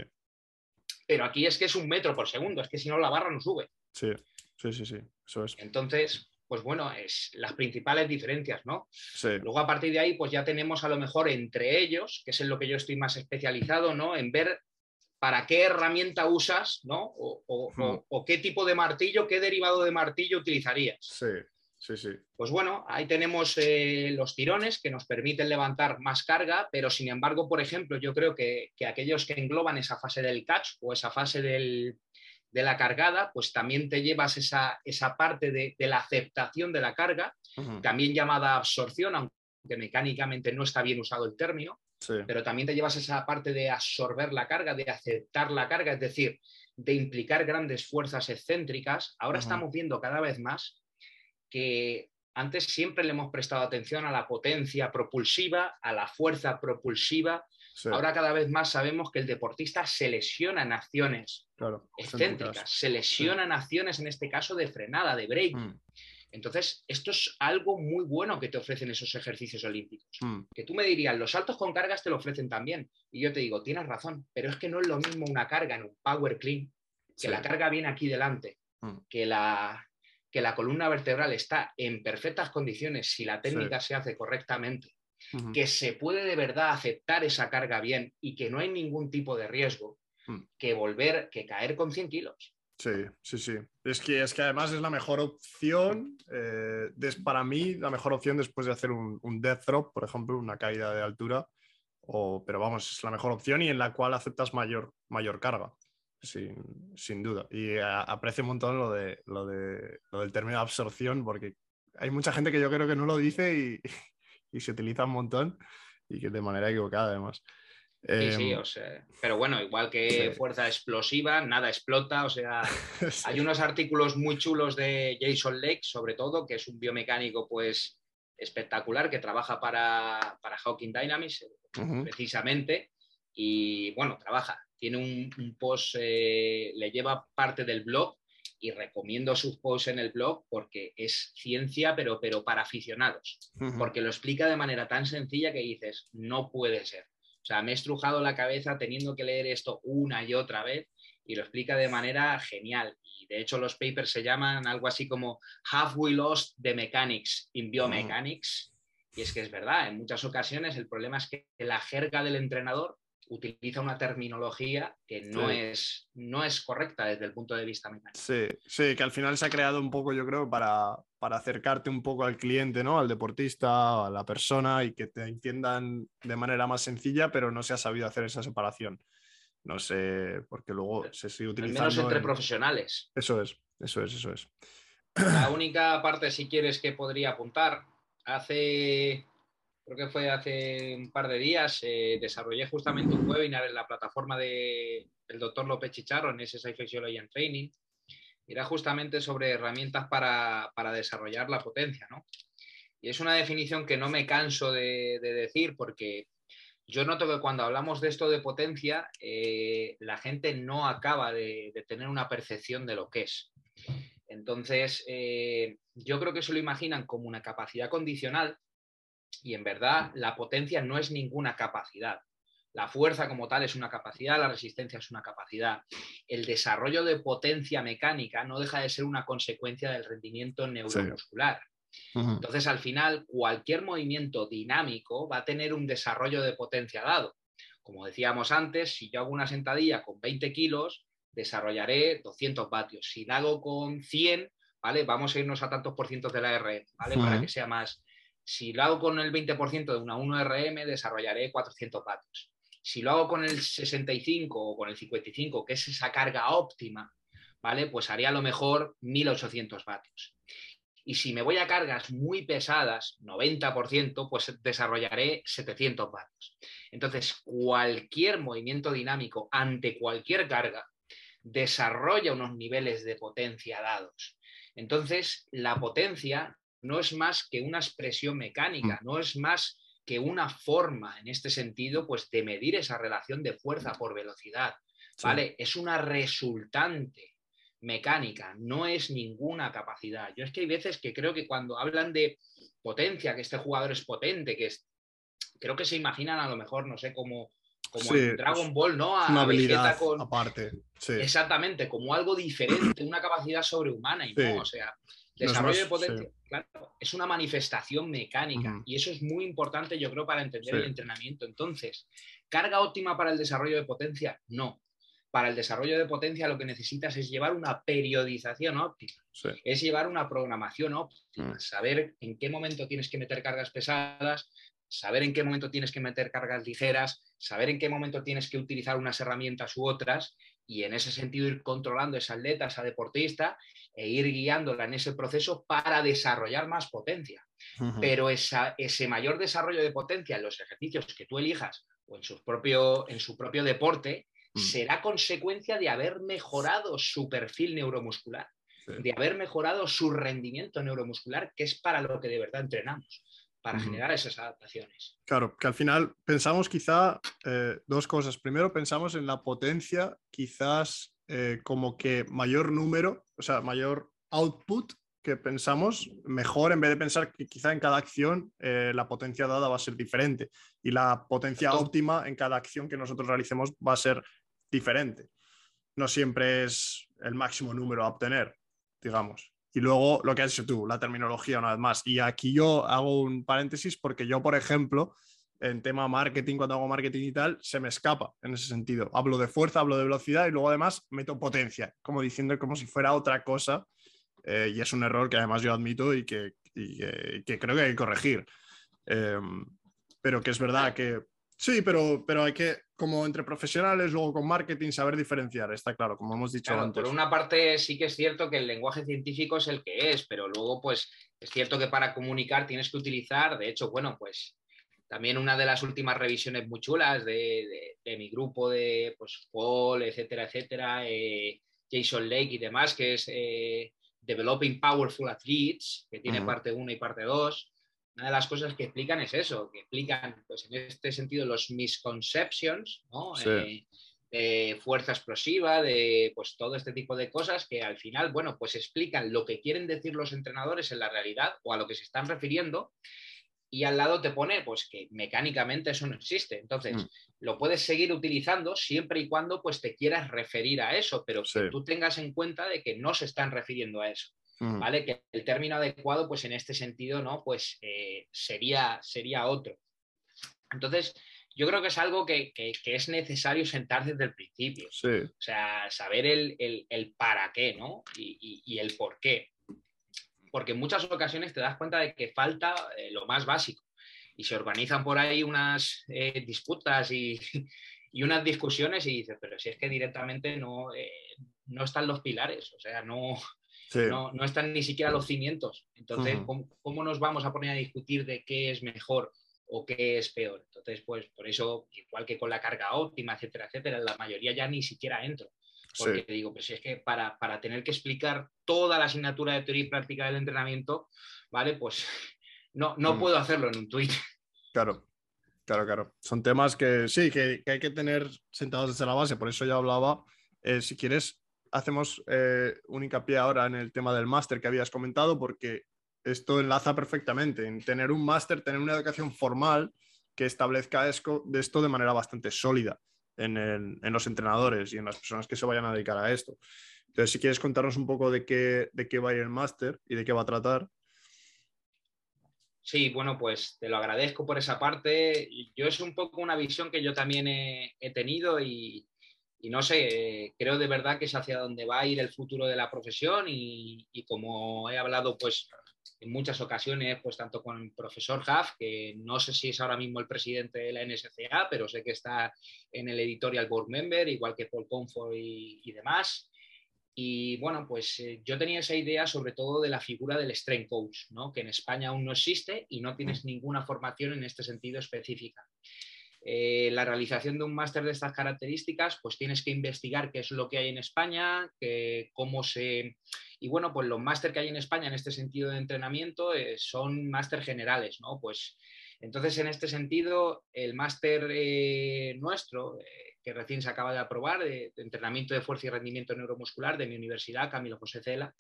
Pero aquí es que es un metro por segundo, es que si no la barra no sube. Sí, sí, sí, sí, eso es. Entonces, pues bueno, es las principales diferencias, ¿no? Sí. Luego a partir de ahí, pues ya tenemos a lo mejor entre ellos, que es en lo que yo estoy más especializado, ¿no? En ver para qué herramienta usas, ¿no? O, Hmm. qué tipo de martillo, qué derivado de martillo utilizarías. Sí, sí, sí. Pues bueno, ahí tenemos eh, los tirones que nos permiten levantar más carga, pero sin embargo, por ejemplo, yo creo que, aquellos que engloban esa fase del catch o esa fase de la cargada, pues también te llevas esa, esa parte de, la aceptación de la carga, también llamada absorción, aunque mecánicamente no está bien usado el término, pero también te llevas esa parte de absorber la carga, de aceptar la carga, es decir, de implicar grandes fuerzas excéntricas. Ahora estamos viendo cada vez más que antes siempre le hemos prestado atención a la potencia propulsiva, a la fuerza propulsiva. Ahora cada vez más sabemos que el deportista se lesiona en acciones excéntricas, se lesiona en acciones, en este caso, de frenada, de break. Mm. Entonces, esto es algo muy bueno que te ofrecen esos ejercicios olímpicos. Mm. Que tú me dirías, los saltos con cargas te lo ofrecen también. Y yo te digo, tienes razón, pero es que no es lo mismo una carga en un power clean, que la carga viene aquí delante, mm. que, la, que la columna vertebral está en perfectas condiciones si la técnica se hace correctamente, que se puede de verdad aceptar esa carga bien y que no hay ningún tipo de riesgo mm. que volver, que caer con 100 kilos. Sí, sí, sí. Es que, es que además es la mejor opción, eh, para mí, la mejor opción después de hacer un, death drop, por ejemplo, una caída de altura, o, pero vamos, es la mejor opción y en la cual aceptas mayor, mayor carga, sin, duda. Y aprecio un montón lo, de, lo, de, lo del término absorción, porque hay mucha gente que yo creo que no lo dice y, *laughs* y se utiliza un montón y que de manera equivocada además. Sí, sí, em, o sea, pero bueno, igual que fuerza explosiva, nada explota, o sea, *laughs* hay unos artículos muy chulos de Jason Lake, sobre todo, que es un biomecánico pues espectacular que trabaja para, para Hawking Dynamics, precisamente, y bueno, trabaja, tiene un, post, eh, le lleva parte del blog y recomiendo sus posts en el blog porque es ciencia, pero, pero para aficionados, porque lo explica de manera tan sencilla que dices, no puede ser. O sea, me he estrujado la cabeza teniendo que leer esto una y otra vez y lo explica de manera genial. Y de hecho los papers se llaman algo así como Have We Lost the Mechanics in Biomechanics? Y es que es verdad, en muchas ocasiones el problema es que la jerga del entrenador utiliza una terminología que no, es, no es correcta desde el punto de vista mecánico. Sí, sí, que al final se ha creado un poco, yo creo, para, para acercarte un poco al cliente, ¿no? Al deportista, a la persona y que te entiendan de manera más sencilla, pero no se ha sabido hacer esa separación. No sé, porque luego se sigue utilizando. Al menos entre profesionales. Eso es, eso es, eso es. La única parte, si quieres, que podría apuntar, hace creo que fue hace un par de días, eh, desarrollé justamente un webinar en la plataforma del doctor López Chicharro en SSI Physiology and Training. Era justamente sobre herramientas para, desarrollar la potencia, ¿no? Y es una definición que no me canso de, decir porque yo noto que cuando hablamos de esto de potencia, eh, la gente no acaba de, tener una percepción de lo que es. Entonces, eh, yo creo que se lo imaginan como una capacidad condicional y en verdad la potencia no es ninguna capacidad. La fuerza como tal es una capacidad, la resistencia es una capacidad. El desarrollo de potencia mecánica no deja de ser una consecuencia del rendimiento neuromuscular. Entonces, al final, cualquier movimiento dinámico va a tener un desarrollo de potencia dado. Como decíamos antes, si yo hago una sentadilla con 20 kilos, desarrollaré 200 vatios. Si la hago con 100, ¿vale? Vamos a irnos a tantos por cientos de la R, ¿vale? Para que sea más, si lo hago con el 20% de una 1RM, desarrollaré 400 vatios. Si lo hago con el 65 o con el 55, que es esa carga óptima, ¿vale? Pues haría a lo mejor 1800 vatios. Y si me voy a cargas muy pesadas, 90%, pues desarrollaré 700 vatios. Entonces, cualquier movimiento dinámico ante cualquier carga desarrolla unos niveles de potencia dados. Entonces, la potencia no es más que una expresión mecánica, mm. no es más que una forma, en este sentido, pues de medir esa relación de fuerza por velocidad. ¿vale? Es una resultante mecánica, no es ninguna capacidad. Yo es que hay veces que creo que cuando hablan de potencia, que este jugador es potente, que es, creo que se imaginan a lo mejor, no sé, como, como en Dragon Ball, ¿no? A, una habilidad aparte. Exactamente, como algo diferente, una capacidad sobrehumana y no, o sea, desarrollo de potencia, claro, es una manifestación mecánica y eso es muy importante, yo creo, para entender el entrenamiento. Entonces, ¿carga óptima para el desarrollo de potencia? No para el desarrollo de potencia lo que necesitas es llevar una periodización óptima, es llevar una programación óptima, mm. saber en qué momento tienes que meter cargas pesadas, saber en qué momento tienes que meter cargas ligeras, saber en qué momento tienes que utilizar unas herramientas u otras y en ese sentido ir controlando a esa atleta, a esa deportista e ir guiándola en ese proceso para desarrollar más potencia. Pero ese mayor desarrollo de potencia en los ejercicios que tú elijas o en su propio, en su propio deporte Mm. será consecuencia de haber mejorado su perfil neuromuscular, de haber mejorado su rendimiento neuromuscular, que es para lo que de verdad entrenamos, para generar esas adaptaciones. Claro, que al final pensamos quizá eh, dos cosas. Primero pensamos en la potencia, quizás eh, como que mayor número, o sea, mayor output que pensamos, mejor en vez de pensar que quizá en cada acción eh, la potencia dada va a ser diferente y la potencia óptima en cada acción que nosotros realicemos va a ser diferente. No siempre es el máximo número a obtener, digamos. Y luego lo que has dicho tú, la terminología una vez más. Y aquí yo hago un paréntesis porque yo, por ejemplo, en tema marketing, cuando hago marketing y tal, se me escapa en ese sentido. Hablo de fuerza, hablo de velocidad y luego además meto potencia, como diciendo como si fuera otra cosa. Eh, y es un error que además yo admito y que, creo que hay que corregir. Em, pero que es verdad que Sí, pero, pero hay que, como entre profesionales, luego con marketing, saber diferenciar, está claro, como hemos dicho antes. Por una parte sí que es cierto que el lenguaje científico es el que es, pero luego pues es cierto que para comunicar tienes que utilizar, de hecho, bueno, pues también una de las últimas revisiones muy chulas de, mi grupo de pues Paul, etcétera, etcétera, eh, Jason Lake y demás, que es eh, Developing Powerful Athletes, que tiene parte 1 y parte 2 una de las cosas que explican es eso, que explican, pues en este sentido, los misconceptions, ¿no? Eh, de fuerza explosiva, de pues todo este tipo de cosas que al final, bueno, pues explican lo que quieren decir los entrenadores en la realidad o a lo que se están refiriendo y al lado te pone pues que mecánicamente eso no existe. Entonces, mm. lo puedes seguir utilizando siempre y cuando pues te quieras referir a eso, pero que tú tengas en cuenta de que no se están refiriendo a eso. ¿Vale? Que el término adecuado, pues en este sentido, ¿no? Pues eh, sería, sería otro. Entonces, yo creo que es algo que, es necesario sentar desde el principio. O sea, saber el, para qué, ¿no? Y, el por qué. Porque en muchas ocasiones te das cuenta de que falta eh, lo más básico. Y se organizan por ahí unas eh, disputas y, *laughs* unas discusiones y dices, pero si es que directamente no, no están los pilares. O sea, no, no, están ni siquiera los cimientos. Entonces, ¿cómo, nos vamos a poner a discutir de qué es mejor o qué es peor? Entonces, pues por eso, igual que con la carga óptima, etcétera, etcétera, la mayoría ya ni siquiera entro. Porque digo, pues es que para, tener que explicar toda la asignatura de teoría y práctica del entrenamiento, ¿vale? Pues *laughs* no, no mm. puedo hacerlo en un tweet. *laughs* Claro, claro, claro. Son temas que sí, que, hay que tener sentados desde la base. Por eso yo hablaba, eh, si quieres, hacemos eh, un hincapié ahora en el tema del máster que habías comentado, porque esto enlaza perfectamente en tener un máster, tener una educación formal que establezca esto de manera bastante sólida en, los entrenadores y en las personas que se vayan a dedicar a esto. Entonces, si quieres contarnos un poco de qué, de qué va a ir el máster y de qué va a tratar. Sí, bueno, pues te lo agradezco por esa parte. Yo es un poco una visión que yo también he tenido y, y no sé, creo de verdad que es hacia donde va a ir el futuro de la profesión y, como he hablado pues en muchas ocasiones, pues tanto con el profesor Huff, que no sé si es ahora mismo el presidente de la NSCA, pero sé que está en el editorial board member, igual que Paul Comfort y, demás. Y bueno, pues eh, yo tenía esa idea sobre todo de la figura del strength coach, ¿no? que en España aún no existe y no tienes ninguna formación en este sentido específica. Eh, la realización de un máster de estas características, pues tienes que investigar qué es lo que hay en España, cómo se... Y bueno, pues los máster que hay en España en este sentido de entrenamiento eh, son máster generales, ¿no? Pues entonces en este sentido, el máster eh, nuestro, que recién se acaba de aprobar, de, entrenamiento de fuerza y rendimiento neuromuscular de mi universidad, Camilo José Cela,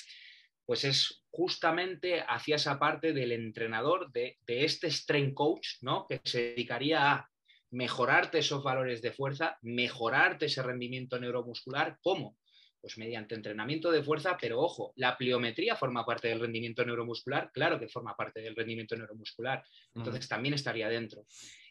pues es justamente hacia esa parte del entrenador, de, de este strength coach, ¿no? que se dedicaría a mejorarte esos valores de fuerza, mejorarte ese rendimiento neuromuscular. ¿Cómo? Pues mediante entrenamiento de fuerza, pero ojo, la pliometría forma parte del rendimiento neuromuscular, claro que forma parte del rendimiento neuromuscular, entonces también estaría dentro.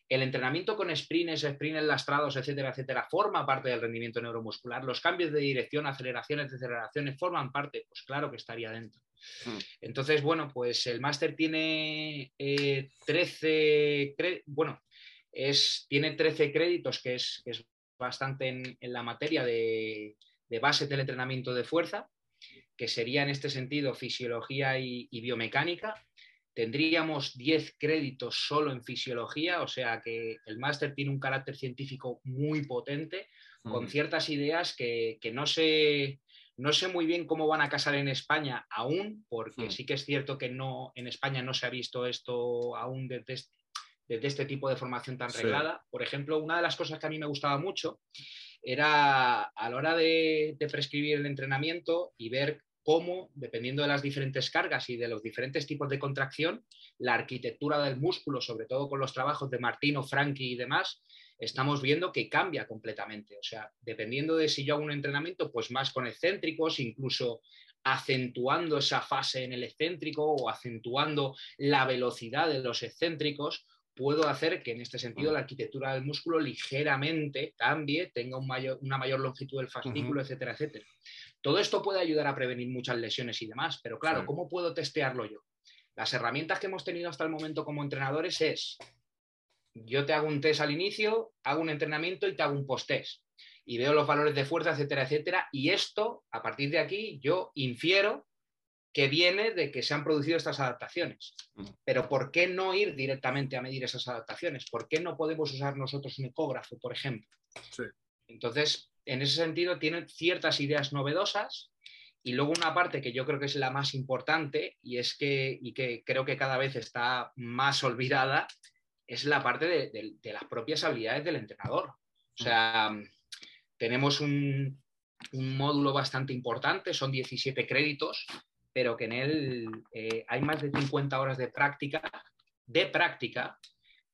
El entrenamiento con sprints, sprints lastrados, etcétera, etcétera, forma parte del rendimiento neuromuscular. Los cambios de dirección, aceleraciones, deceleraciones forman parte, pues claro que estaría dentro. Mm. Entonces, bueno, pues el máster tiene 13, eh, bueno, es, tiene 13 créditos, que es, es bastante en, la materia de, de base del entrenamiento de fuerza, que sería en este sentido fisiología y, biomecánica. Tendríamos 10 créditos solo en fisiología, o sea que el máster tiene un carácter científico muy potente, con ciertas ideas que, no, sé, no sé muy bien cómo van a casar en España aún, porque sí que es cierto que no, en España no se ha visto esto aún desde este, este tipo de formación tan reglada. Por ejemplo, una de las cosas que a mí me gustaba mucho era a la hora de, prescribir el entrenamiento y ver cómo, dependiendo de las diferentes cargas y de los diferentes tipos de contracción, la arquitectura del músculo, sobre todo con los trabajos de Martino, Franchi y demás, estamos viendo que cambia completamente. O sea, dependiendo de si yo hago un entrenamiento, pues más con excéntricos, incluso acentuando esa fase en el excéntrico o acentuando la velocidad de los excéntricos, puedo hacer que en este sentido la arquitectura del músculo ligeramente cambie, tenga una mayor longitud del fascículo, etcétera, etcétera. Todo esto puede ayudar a prevenir muchas lesiones y demás, pero claro, ¿cómo puedo testearlo yo? Las herramientas que hemos tenido hasta el momento como entrenadores es, yo te hago un test al inicio, hago un entrenamiento y te hago un post-test. Y veo los valores de fuerza, etcétera, etcétera. Y esto, a partir de aquí, yo infiero que viene de que se han producido estas adaptaciones. Pero ¿por qué no ir directamente a medir esas adaptaciones? ¿Por qué no podemos usar nosotros un ecógrafo, por ejemplo? Entonces, en ese sentido, tienen ciertas ideas novedosas y luego una parte que yo creo que es la más importante y es que, y que creo que cada vez está más olvidada, es la parte de, las propias habilidades del entrenador. O sea, tenemos un, un módulo bastante importante, son 17 créditos, pero que en él eh, hay más de 50 horas de práctica, de práctica,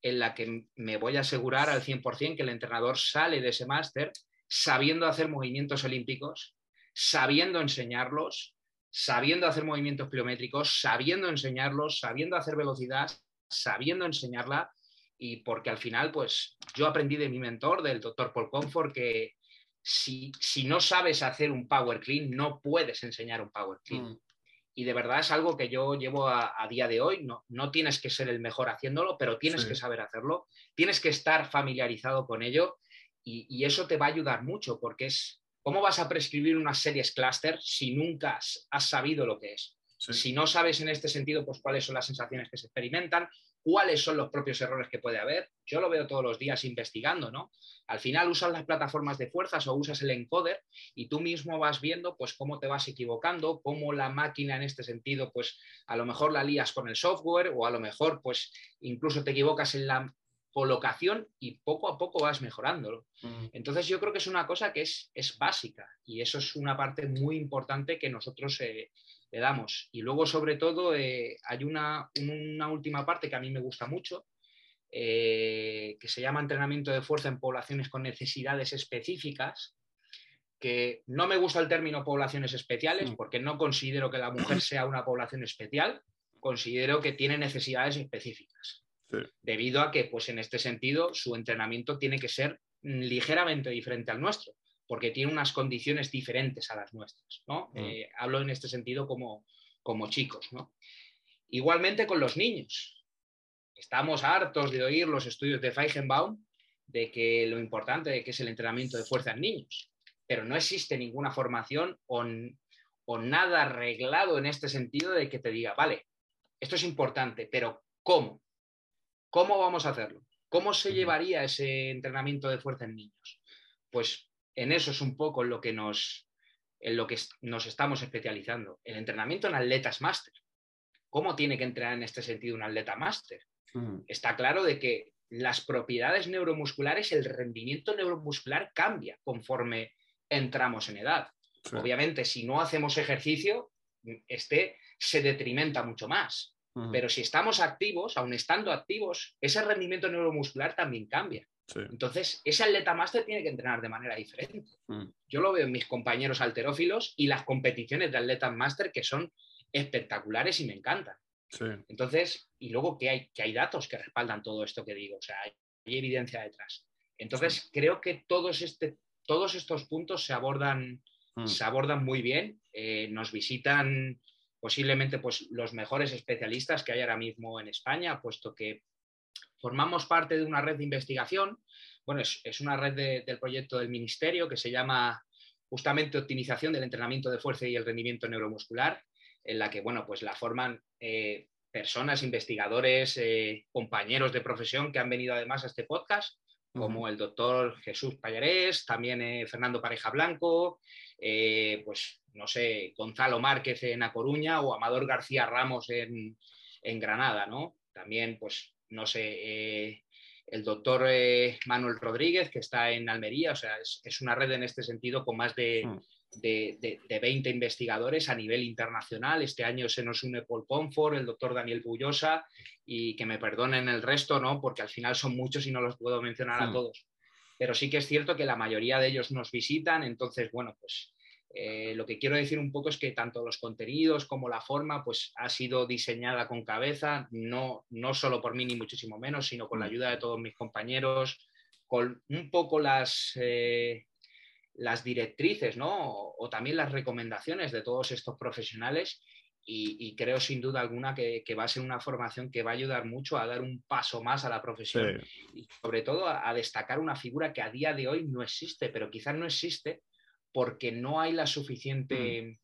en la que me voy a asegurar al 100% que el entrenador sale de ese máster sabiendo hacer movimientos olímpicos, sabiendo enseñarlos, sabiendo hacer movimientos pliométricos, sabiendo enseñarlos, sabiendo hacer velocidad, sabiendo enseñarla y porque al final, pues yo aprendí de mi mentor, del doctor Paul Comfort, que si, no sabes hacer un power clean, no puedes enseñar un power clean. Mm y de verdad es algo que yo llevo a, día de hoy. No, no, tienes que ser el mejor haciéndolo, pero tienes que saber hacerlo, tienes que estar familiarizado con ello y, eso te va a ayudar mucho porque es, ¿cómo vas a prescribir unas series cluster si nunca has, sabido lo que es? Si no sabes en este sentido, pues cuáles son las sensaciones que se experimentan, cuáles son los propios errores que puede haber. Yo lo veo todos los días investigando, ¿no? Al final usas las plataformas de fuerzas o usas el encoder y tú mismo vas viendo pues cómo te vas equivocando, cómo la máquina en este sentido pues a lo mejor la lías con el software o a lo mejor pues incluso te equivocas en la colocación y poco a poco vas mejorándolo. Entonces yo creo que es una cosa que es, es, básica y eso es una parte muy importante que nosotros eh, le damos. Y luego, sobre todo, eh, hay una, última parte que a mí me gusta mucho, eh, que se llama entrenamiento de fuerza en poblaciones con necesidades específicas, que no me gusta el término poblaciones especiales, mm. porque no considero que la mujer sea una población especial, considero que tiene necesidades específicas. Debido a que, pues en este sentido, su entrenamiento tiene que ser ligeramente diferente al nuestro porque tiene unas condiciones diferentes a las nuestras. ¿no? Mm. Eh, hablo en este sentido como, como chicos. ¿no? Igualmente con los niños. Estamos hartos de oír los estudios de Feigenbaum de que lo importante de que es el entrenamiento de fuerza en niños, pero no existe ninguna formación o, o nada arreglado en este sentido de que te diga, vale, esto es importante, pero ¿cómo? ¿Cómo vamos a hacerlo? ¿Cómo se llevaría ese entrenamiento de fuerza en niños? Pues en eso es un poco lo que nos, en lo que nos estamos especializando. El entrenamiento en atletas máster. ¿Cómo tiene que entrenar en este sentido un atleta máster? Mm. Está claro de que las propiedades neuromusculares, el rendimiento neuromuscular cambia conforme entramos en edad. Obviamente, si no hacemos ejercicio, este se detrimenta mucho más. Pero si estamos activos, aun estando activos, ese rendimiento neuromuscular también cambia. Entonces, ese atleta máster tiene que entrenar de manera diferente. Yo lo veo en mis compañeros alterófilos y las competiciones de atletas máster que son espectaculares y me encantan. Entonces, y luego que hay, que hay datos que respaldan todo esto que digo, o sea, hay, evidencia detrás. Entonces, creo que todos, este, todos estos puntos se abordan, se abordan muy bien, eh, nos visitan posiblemente pues, los mejores especialistas que hay ahora mismo en España, puesto que formamos parte de una red de investigación. Bueno, es, una red del proyecto del Ministerio que se llama justamente Optimización del Entrenamiento de Fuerza y el Rendimiento Neuromuscular, en la que, bueno, pues la forman eh, personas, investigadores, eh, compañeros de profesión que han venido además a este podcast, como el doctor Jesús Pallarés, también eh, Fernando Pareja Blanco, pues no sé, Gonzalo Márquez en A Coruña o Amador García Ramos en, Granada, ¿no? También, pues, no sé, el doctor Manuel Rodríguez, que está en Almería, o sea, es, una red en este sentido con más de, mm de, 20 investigadores a nivel internacional. Este año se nos une Paul Comfort, el doctor Daniel Bullosa, y que me perdonen el resto, ¿no? porque al final son muchos y no los puedo mencionar a todos. Pero sí que es cierto que la mayoría de ellos nos visitan, entonces, bueno, pues eh, lo que quiero decir un poco es que tanto los contenidos como la forma pues ha sido diseñada con cabeza, no, no solo por mí ni muchísimo menos, sino con la hmm. ayuda de todos mis compañeros, con un poco las, eh, las directrices ¿no? o, también las recomendaciones de todos estos profesionales y, creo sin duda alguna que, va a ser una formación que va a ayudar mucho a dar un paso más a la profesión y sobre todo a, destacar una figura que a día de hoy no existe, pero quizás no existe porque no hay la suficiente... Mm.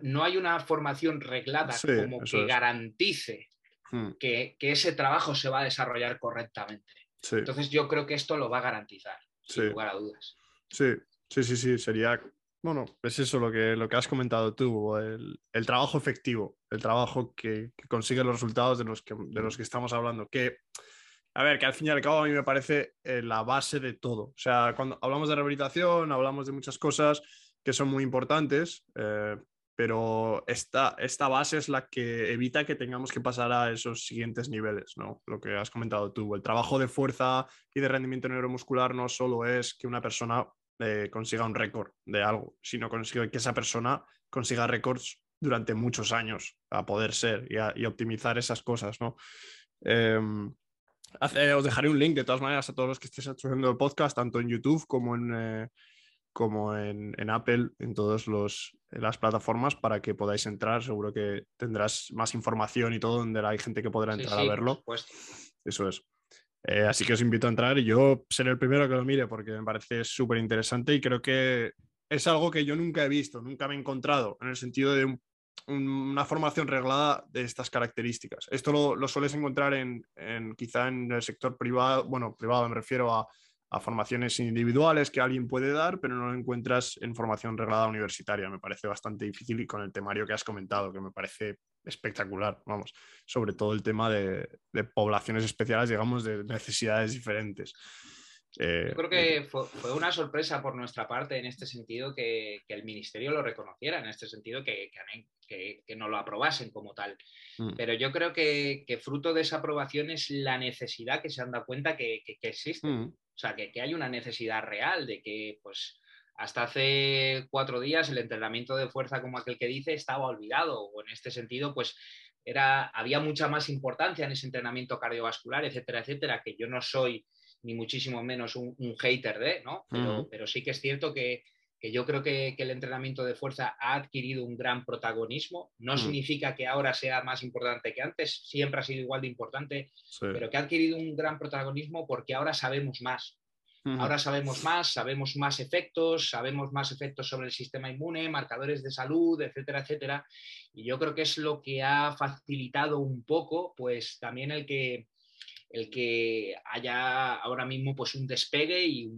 No, hay una formación reglada como que garantice mm. que, ese trabajo se va a desarrollar correctamente. Entonces yo creo que esto lo va a garantizar, sin lugar a dudas. Sí, sí, sí, sí, sería, bueno, es eso lo que, lo que has comentado tú, el, trabajo efectivo, el trabajo que, consigue los resultados de los que, de los que estamos hablando, que, a ver, que al fin y al cabo a mí me parece eh, la base de todo. O sea, cuando hablamos de rehabilitación, hablamos de muchas cosas que son muy importantes, eh, pero esta, esta base es la que evita que tengamos que pasar a esos siguientes niveles, ¿no? Lo que has comentado tú, el trabajo de fuerza y de rendimiento neuromuscular no solo es que una persona eh, consiga un récord de algo, sino consiga que esa persona consiga récords durante muchos años a poder ser y, optimizar esas cosas, ¿no? Os dejaré un link de todas maneras a todos los que estéis haciendo el podcast, tanto en YouTube como en, eh, como en, Apple, en todas las plataformas, para que podáis entrar. Seguro que tendrás más información y todo, donde hay gente que podrá entrar a verlo. Eso es. Eh, así que os invito a entrar y yo seré el primero que lo mire porque me parece súper interesante y creo que es algo que yo nunca he visto, nunca me he encontrado en el sentido de una formación reglada de estas características. Esto lo, sueles encontrar en, quizá en el sector privado, bueno, privado me refiero a, formaciones individuales que alguien puede dar, pero no lo encuentras en formación reglada universitaria. Me parece bastante difícil y con el temario que has comentado, que me parece espectacular, vamos, sobre todo el tema de, poblaciones especiales, digamos, de necesidades diferentes. Eh, Yo creo que fue, una sorpresa por nuestra parte en este sentido que, el Ministerio lo reconociera, en este sentido que, que, que no lo aprobasen como tal. Mm. Pero yo creo que, fruto de esa aprobación es la necesidad que se han dado cuenta que, existe. Mm. O sea, que, hay una necesidad real de que, pues, hasta hace cuatro días el entrenamiento de fuerza, como aquel que dice, estaba olvidado. O en este sentido, pues era, había mucha más importancia en ese entrenamiento cardiovascular, etcétera, etcétera, que yo no soy ni muchísimo menos un, hater de, ¿no? Pero, sí que es cierto que, yo creo que, el entrenamiento de fuerza ha adquirido un gran protagonismo. No significa que ahora sea más importante que antes, siempre ha sido igual de importante, pero que ha adquirido un gran protagonismo porque ahora sabemos más. Ahora sabemos más, sabemos más efectos, sabemos más efectos sobre el sistema inmune, marcadores de salud, etcétera, etcétera. Y yo creo que es lo que ha facilitado un poco, pues también el que, el que haya ahora mismo pues un despegue y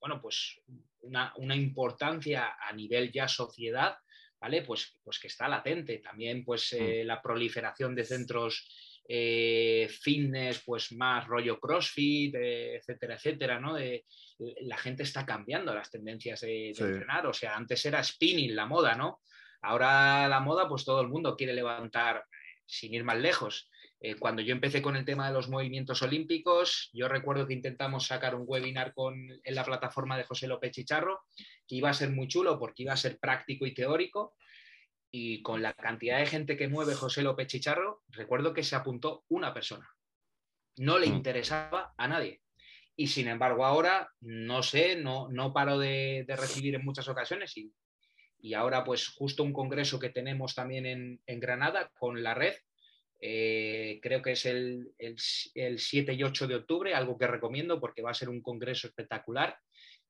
bueno, pues una, importancia a nivel ya sociedad, ¿vale? Pues, pues que está latente. También pues mm. eh, la proliferación de centros eh, fitness, pues más rollo CrossFit, eh, etcétera, etcétera, ¿no? la gente está cambiando las tendencias de, entrenar, o sea, antes era spinning la moda, ¿no? Ahora la moda, pues todo el mundo quiere levantar sin ir más lejos. Eh, cuando yo empecé con el tema de los movimientos olímpicos, yo recuerdo que intentamos sacar un webinar con, en la plataforma de José López Chicharro, que iba a ser muy chulo porque iba a ser práctico y teórico. Y con la cantidad de gente que mueve José López Chicharro, recuerdo que se apuntó una persona. No le mm. interesaba a nadie. Y sin embargo, ahora no sé, no, no paro de, recibir en muchas ocasiones. Y, y, ahora, pues, justo un congreso que tenemos también en, en Granada con la red, eh, creo que es el, 7 y 8 de octubre, algo que recomiendo porque va a ser un congreso espectacular.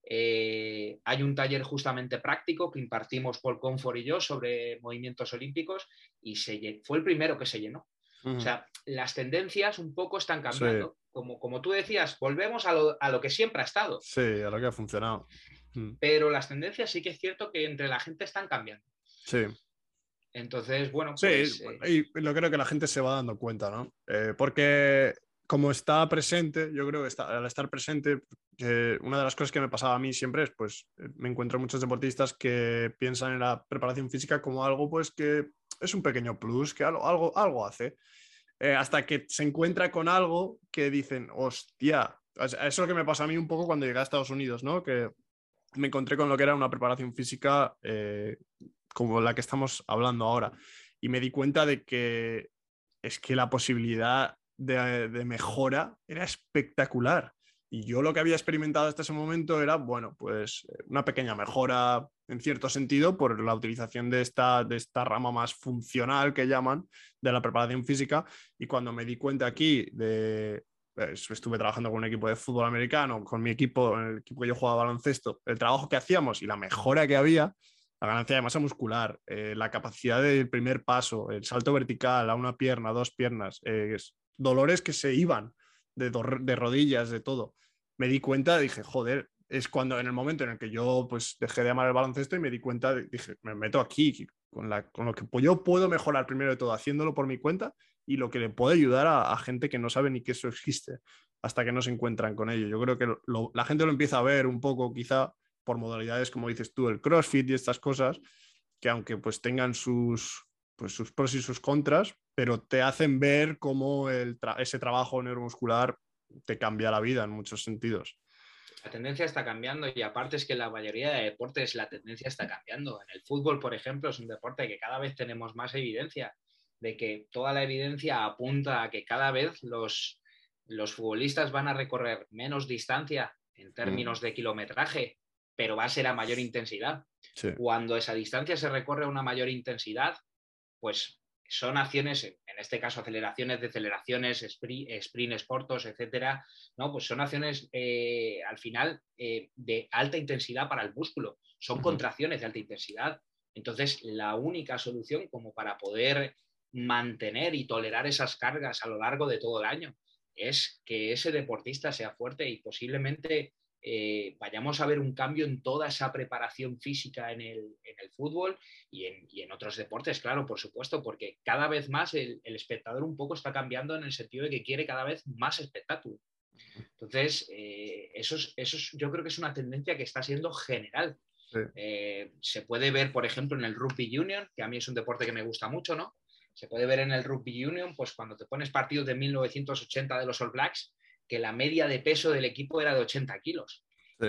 Eh, hay un taller justamente práctico que impartimos Paul Comfort y yo sobre movimientos olímpicos y se, fue el primero que se llenó. O sea, las tendencias un poco están cambiando. Como, como tú decías, volvemos a lo, a lo, que siempre ha estado. Sí, a lo que ha funcionado. Mm. Pero las tendencias sí que es cierto que entre la gente están cambiando. Sí. Entonces, bueno, pues... Sí, eh, y lo creo que la gente se va dando cuenta, ¿no? Eh, porque como está presente, yo creo que está, al estar presente, una de las cosas que me pasaba a mí siempre es, pues, eh, me encuentro muchos deportistas que piensan en la preparación física como algo, pues, que es un pequeño plus, que algo, algo, algo hace. hasta que se encuentra con algo que dicen, hostia, eso es lo que me pasa a mí un poco cuando llegué a Estados Unidos, ¿no? Que me encontré con lo que era una preparación física como la que estamos hablando ahora. Y me di cuenta de que es que la posibilidad de, mejora era espectacular. Y yo lo que había experimentado hasta ese momento era, bueno, pues una pequeña mejora en cierto sentido por la utilización de esta, de esta rama más funcional que llaman de la preparación física. Y cuando me di cuenta aquí de, estuve trabajando con un equipo de fútbol americano, con mi equipo, el equipo que yo jugaba baloncesto, el trabajo que hacíamos y la mejora que había, la ganancia de masa muscular, eh, la capacidad del primer paso, el salto vertical a una pierna, dos piernas, eh, dolores que se iban de, de, rodillas, de todo. Me di cuenta, dije, joder, es cuando en el momento en el que yo pues dejé de amar el baloncesto y me di cuenta, dije, me meto aquí, con, la, con lo que yo puedo mejorar primero de todo, haciéndolo por mi cuenta y lo que le puede ayudar a, gente que no sabe ni que eso existe hasta que no se encuentran con ello. Yo creo que la gente lo empieza a ver un poco quizá por modalidades, como dices tú, el CrossFit y estas cosas, que aunque pues tengan sus, pues, sus pros y sus contras, pero te hacen ver cómo el ese trabajo neuromuscular te cambia la vida en muchos sentidos. La tendencia está cambiando y aparte es que la mayoría de deportes la tendencia está cambiando. En el fútbol, por ejemplo, es un deporte que cada vez tenemos más evidencia de que toda la evidencia apunta a que cada vez los, los futbolistas van a recorrer menos distancia en mm. términos de kilometraje pero va a ser a mayor intensidad. Cuando esa distancia se recorre a una mayor intensidad, pues son acciones, en este caso aceleraciones, deceleraciones, sprints cortos, etcétera, ¿no? Pues son acciones eh, al final eh, de alta intensidad para el músculo, son contracciones de alta intensidad. Entonces, la única solución como para poder mantener y tolerar esas cargas a lo largo de todo el año es que ese deportista sea fuerte y posiblemente eh, vayamos a ver un cambio en toda esa preparación física en el, fútbol y en, otros deportes, claro, por supuesto, porque cada vez más el, espectador un poco está cambiando en el sentido de que quiere cada vez más espectáculo. Entonces, eh, eso, eso yo creo que es una tendencia que está siendo general. Eh, se puede ver, por ejemplo, en el rugby union, que a mí es un deporte que me gusta mucho, ¿no? Se puede ver en el rugby union, pues cuando te pones partidos de 1980 de los All Blacks, que la media de peso del equipo era de 80 kilos.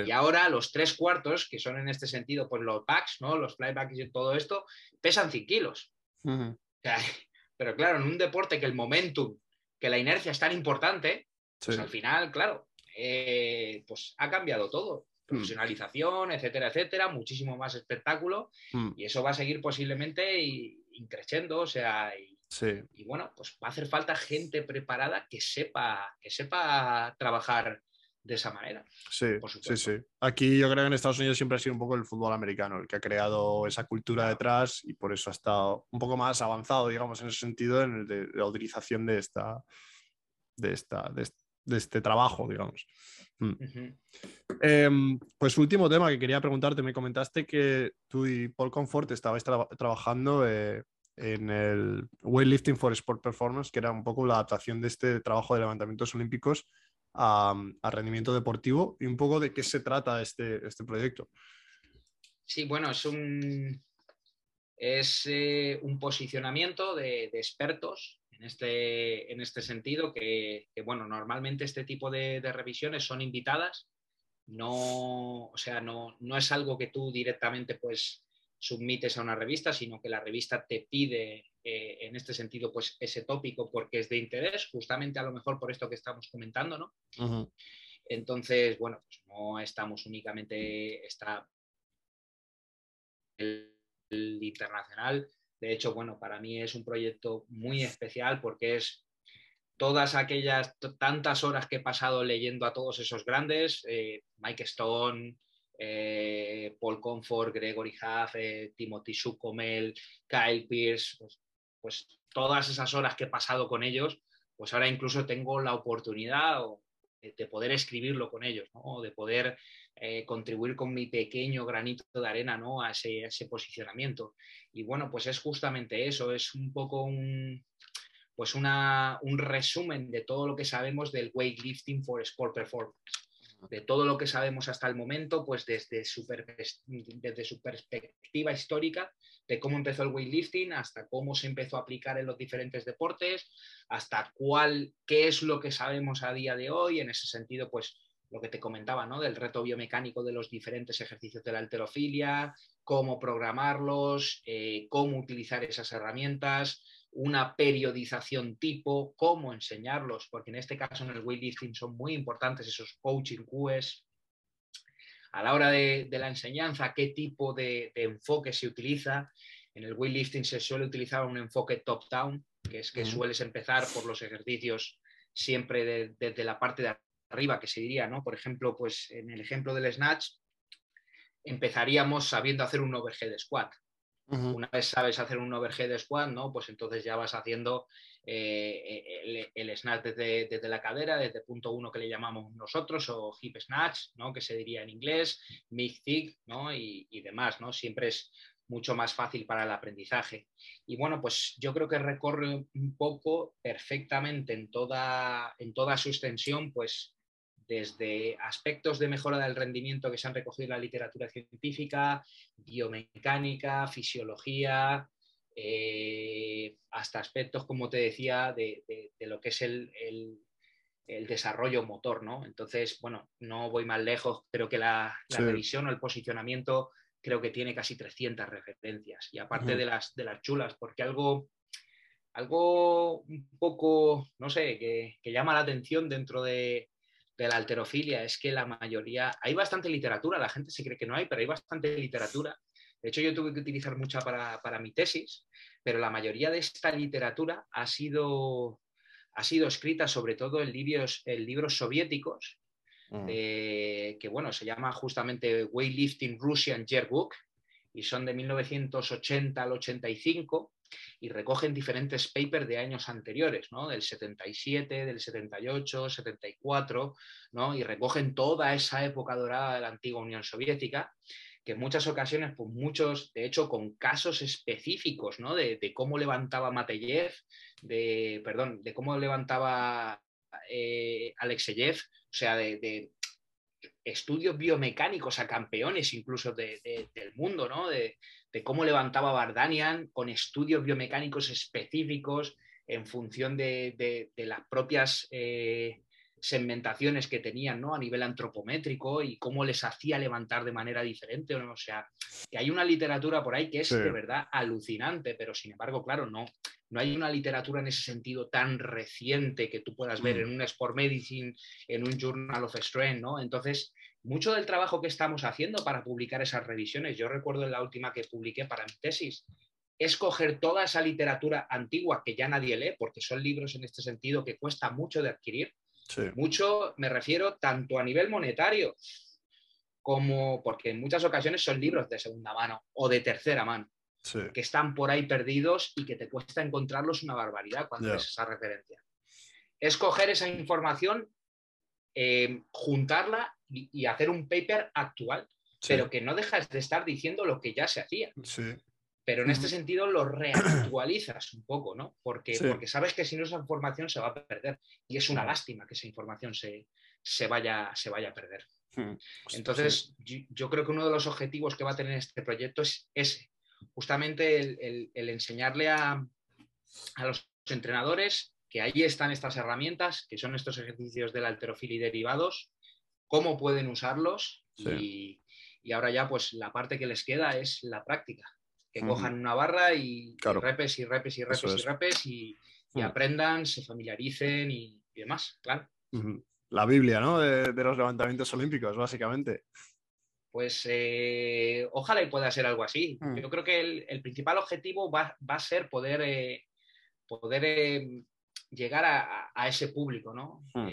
Y ahora los tres cuartos, que son en este sentido, pues los backs, ¿no? Los flybacks y todo esto, pesan 100 kilos. *laughs* pero claro, en un deporte que el momentum, que la inercia es tan importante, pues al final, claro, eh, pues ha cambiado todo. Mm. Profesionalización, etcétera, etcétera, muchísimo más espectáculo. Mm. Y eso va a seguir posiblemente increciendo, o sea, y bueno, pues va a hacer falta gente preparada que sepa, que sepa trabajar de esa manera. Sí, sí, sí. Aquí yo creo que en Estados Unidos siempre ha sido un poco el fútbol americano el que ha creado esa cultura detrás y por eso ha estado un poco más avanzado, digamos, en ese sentido, en el de, la utilización de esta, de esta, de este, trabajo, digamos. Mm. Em, pues último tema que quería preguntarte, me comentaste que tú y Paul Comfort estabais trabajando eh, en el Weightlifting for Sport Performance, que era un poco la adaptación de este trabajo de levantamientos olímpicos a, rendimiento deportivo y un poco de qué se trata este, este proyecto. Sí, bueno, es un, es, eh, un posicionamiento de, expertos en este, en este sentido, que, bueno, normalmente este tipo de, revisiones son invitadas, no, o sea, no, no es algo que tú directamente pues submites a una revista, sino que la revista te pide eh, en este sentido pues ese tópico porque es de interés, justamente a lo mejor por esto que estamos comentando, ¿no? Entonces, bueno, pues no estamos únicamente, está el, internacional. De hecho, bueno, para mí es un proyecto muy especial porque es todas aquellas tantas horas que he pasado leyendo a todos esos grandes, eh, Mike Stone, eh, Paul Comfort, Gregory Huff, eh, Timothy Sucomel, Kyle Pierce, pues, pues, todas esas horas que he pasado con ellos, pues ahora incluso tengo la oportunidad de poder escribirlo con ellos, de poder eh, contribuir con mi pequeño granito de arena ¿no? a, ese, posicionamiento. Y bueno, pues es justamente eso, es un poco un, pues una, un resumen de todo lo que sabemos del weightlifting for sport performance de todo lo que sabemos hasta el momento, pues desde su, desde su perspectiva histórica, de cómo empezó el weightlifting, hasta cómo se empezó a aplicar en los diferentes deportes, hasta cuál, qué es lo que sabemos a día de hoy, en ese sentido, pues lo que te comentaba, ¿no? Del reto biomecánico de los diferentes ejercicios de la alterofilia, cómo programarlos, eh, cómo utilizar esas herramientas, una periodización tipo, cómo enseñarlos, porque en este caso en el weightlifting son muy importantes esos coaching QEs. A la hora de, la enseñanza, qué tipo de, enfoque se utiliza. En el weightlifting se suele utilizar un enfoque top-down, que es que sueles empezar por los ejercicios siempre desde la parte de arriba, que se diría, ¿no? Por ejemplo, pues en el ejemplo del snatch, empezaríamos sabiendo hacer un overhead squat. Una vez sabes hacer un overhead squat, ¿no? Pues entonces ya vas haciendo eh, el, snatch desde, la cadera, desde punto uno que le llamamos nosotros, o hip snatch, ¿no? Que se diría en inglés, mid thick, ¿no? Y, y, demás, ¿no? Siempre es mucho más fácil para el aprendizaje. Y bueno, pues yo creo que recorre un poco perfectamente en toda, en toda su extensión, pues desde aspectos de mejora del rendimiento que se han recogido en la literatura científica, biomecánica, fisiología, eh, hasta aspectos, como te decía, de, lo que es el, desarrollo motor, ¿no? Entonces, bueno, no voy más lejos, creo que la, revisión o el posicionamiento creo que tiene casi 300 referencias. Y aparte de, las, de las chulas, porque algo, algo un poco, no sé, que llama la atención dentro de, de la alterofilia es que la mayoría, hay bastante literatura, la gente se cree que no hay, pero hay bastante literatura. De hecho, yo tuve que utilizar mucha para, mi tesis, pero la mayoría de esta literatura ha sido, ha sido escrita sobre todo en libros, en libros soviéticos, mm. que bueno, se llama justamente Weightlifting Russian Yearbook, y son de 1980 al 85, y recogen diferentes papers de años anteriores, ¿no? del 77, del 78, 74, ¿no? y recogen toda esa época dorada de la antigua Unión Soviética que en muchas ocasiones, pues muchos, de hecho, con casos específicos, ¿no? De, cómo levantaba Mateyev, de, perdón, de cómo levantaba eh, Alexeyev, o sea, de, estudios biomecánicos a campeones incluso del mundo, ¿no? De, de cómo levantaba Bardanian con estudios biomecánicos específicos en función de, las propias eh, segmentaciones que tenían ¿no? a nivel antropométrico y cómo les hacía levantar de manera diferente. O sea, que hay una literatura por ahí que es de verdad alucinante, pero sin embargo, claro, no, no hay una literatura en ese sentido tan reciente que tú puedas ver mm. en un Sport Medicine, en un Journal of Strength, ¿no? Entonces, mucho del trabajo que estamos haciendo para publicar esas revisiones, yo recuerdo en la última que publiqué para mi tesis, es coger toda esa literatura antigua que ya nadie lee, porque son libros en este sentido que cuesta mucho de adquirir. Mucho, me refiero tanto a nivel monetario como porque en muchas ocasiones son libros de segunda mano o de tercera mano, que están por ahí perdidos y que te cuesta encontrarlos una barbaridad cuando es esa referencia. Es coger esa información, eh, juntarla y, hacer un paper actual, pero que no dejas de estar diciendo lo que ya se hacía. pero en este sentido lo reactualizas un poco, ¿no? Porque, porque sabes que si no esa información se va a perder y es una lástima que esa información se, vaya, se vaya a perder. Hmm. Entonces, yo, creo que uno de los objetivos que va a tener este proyecto es ese, justamente el, enseñarle a, los entrenadores que ahí están estas herramientas, que son estos ejercicios del alterofilia y derivados, cómo pueden usarlos y, ahora ya pues la parte que les queda es la práctica que cojan una barra y, repes y repes y repes y repes y, aprendan, se familiaricen y, demás, claro. La Biblia, ¿no? De, los levantamientos olímpicos, básicamente. Pues eh, ojalá y pueda ser algo así. Mm. Yo creo que el, principal objetivo va, a ser poder, eh, poder eh, llegar a, ese público, ¿no? Mm.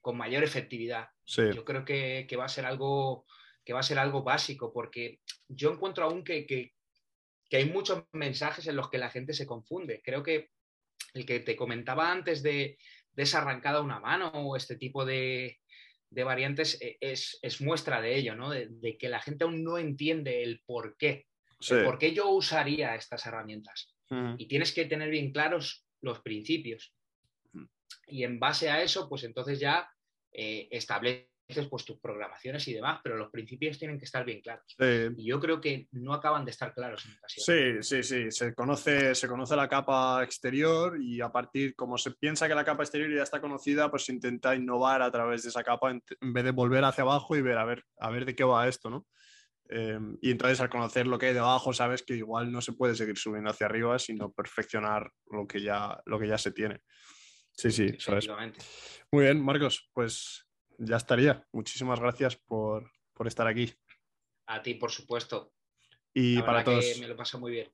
con mayor efectividad. Yo creo que, va a ser algo que va a ser algo básico, porque yo encuentro aún que, que hay muchos mensajes en los que la gente se confunde. Creo que el que te comentaba antes de, esa arrancada a una mano o este tipo de, variantes e, es, muestra de ello, ¿no? De, que la gente aún no entiende el por qué. por qué yo usaría estas herramientas. Y tienes que tener bien claros los principios. Y en base a eso, pues entonces ya eh, establece pues tus programaciones y demás, pero los principios tienen que estar bien claros. Y yo creo que no acaban de estar claros en ocasiones. Sí, sí, sí. Se conoce, se conoce la capa exterior y a partir, como se piensa que la capa exterior ya está conocida, pues se intenta innovar a través de esa capa en, vez de volver hacia abajo y ver a ver, a ver de qué va esto, ¿no? Em, y entonces al conocer lo que hay debajo, sabes que igual no se puede seguir subiendo hacia arriba, sino perfeccionar lo que ya, lo que ya se tiene. Sí, sí, sabes. Muy bien, Marcos, pues ya estaría. Muchísimas gracias por, estar aquí. A ti, por supuesto. Y para todos. me lo paso muy bien.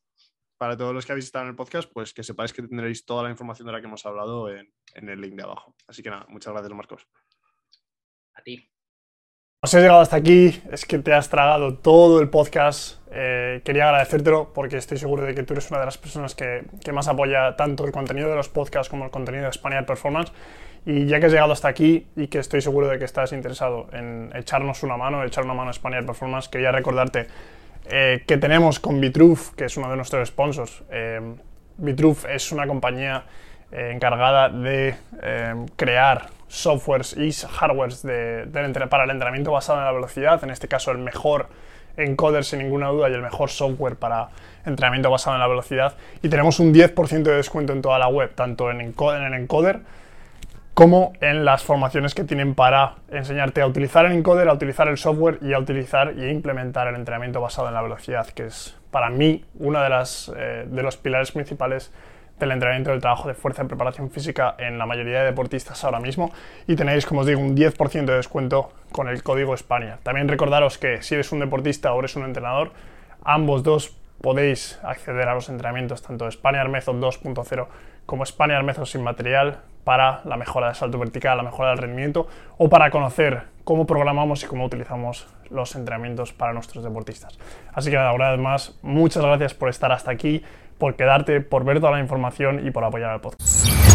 Para todos los que habéis estado en el podcast, pues que sepáis que tendréis toda la información de la que hemos hablado en, el link de abajo. Así que nada, muchas gracias, Marcos. A ti. Has llegado hasta aquí, es que te has tragado todo el podcast. Eh, quería agradecértelo porque estoy seguro de que tú eres una de las personas que, que, más apoya tanto el contenido de los podcasts como el contenido de Spaniard Performance. Y ya que has llegado hasta aquí y que estoy seguro de que estás interesado en echarnos una mano, echar una mano a Spaniard Performance, quería recordarte eh, que tenemos con Vitruve, que es uno de nuestros sponsors. Eh, Vitruve es una compañía eh, encargada de crear softwares y hardwares para el entrenamiento basado en la velocidad, en este caso el mejor encoder sin ninguna duda y el mejor software para entrenamiento basado en la velocidad. Y tenemos un 10% de descuento en toda la web, tanto en, encoder, en el encoder como en las formaciones que tienen para enseñarte a utilizar el encoder, a utilizar el software y a utilizar y implementar el entrenamiento basado en la velocidad, que es para mí uno de, las, eh, de los pilares principales del entrenamiento del trabajo de fuerza y preparación física en la mayoría de deportistas ahora mismo y tenéis, como os digo, un 10% de descuento con el código España. También recordaros que si eres un deportista o eres un entrenador, ambos dos podéis acceder a los entrenamientos tanto de Spaniard Method 2.0 como Spaniard Method sin material para la mejora del salto vertical, la mejora del rendimiento o para conocer cómo programamos y cómo utilizamos los entrenamientos para nuestros deportistas. Así que una vez más, muchas gracias por estar hasta aquí, por quedarte, por ver toda la información y por apoyar al podcast.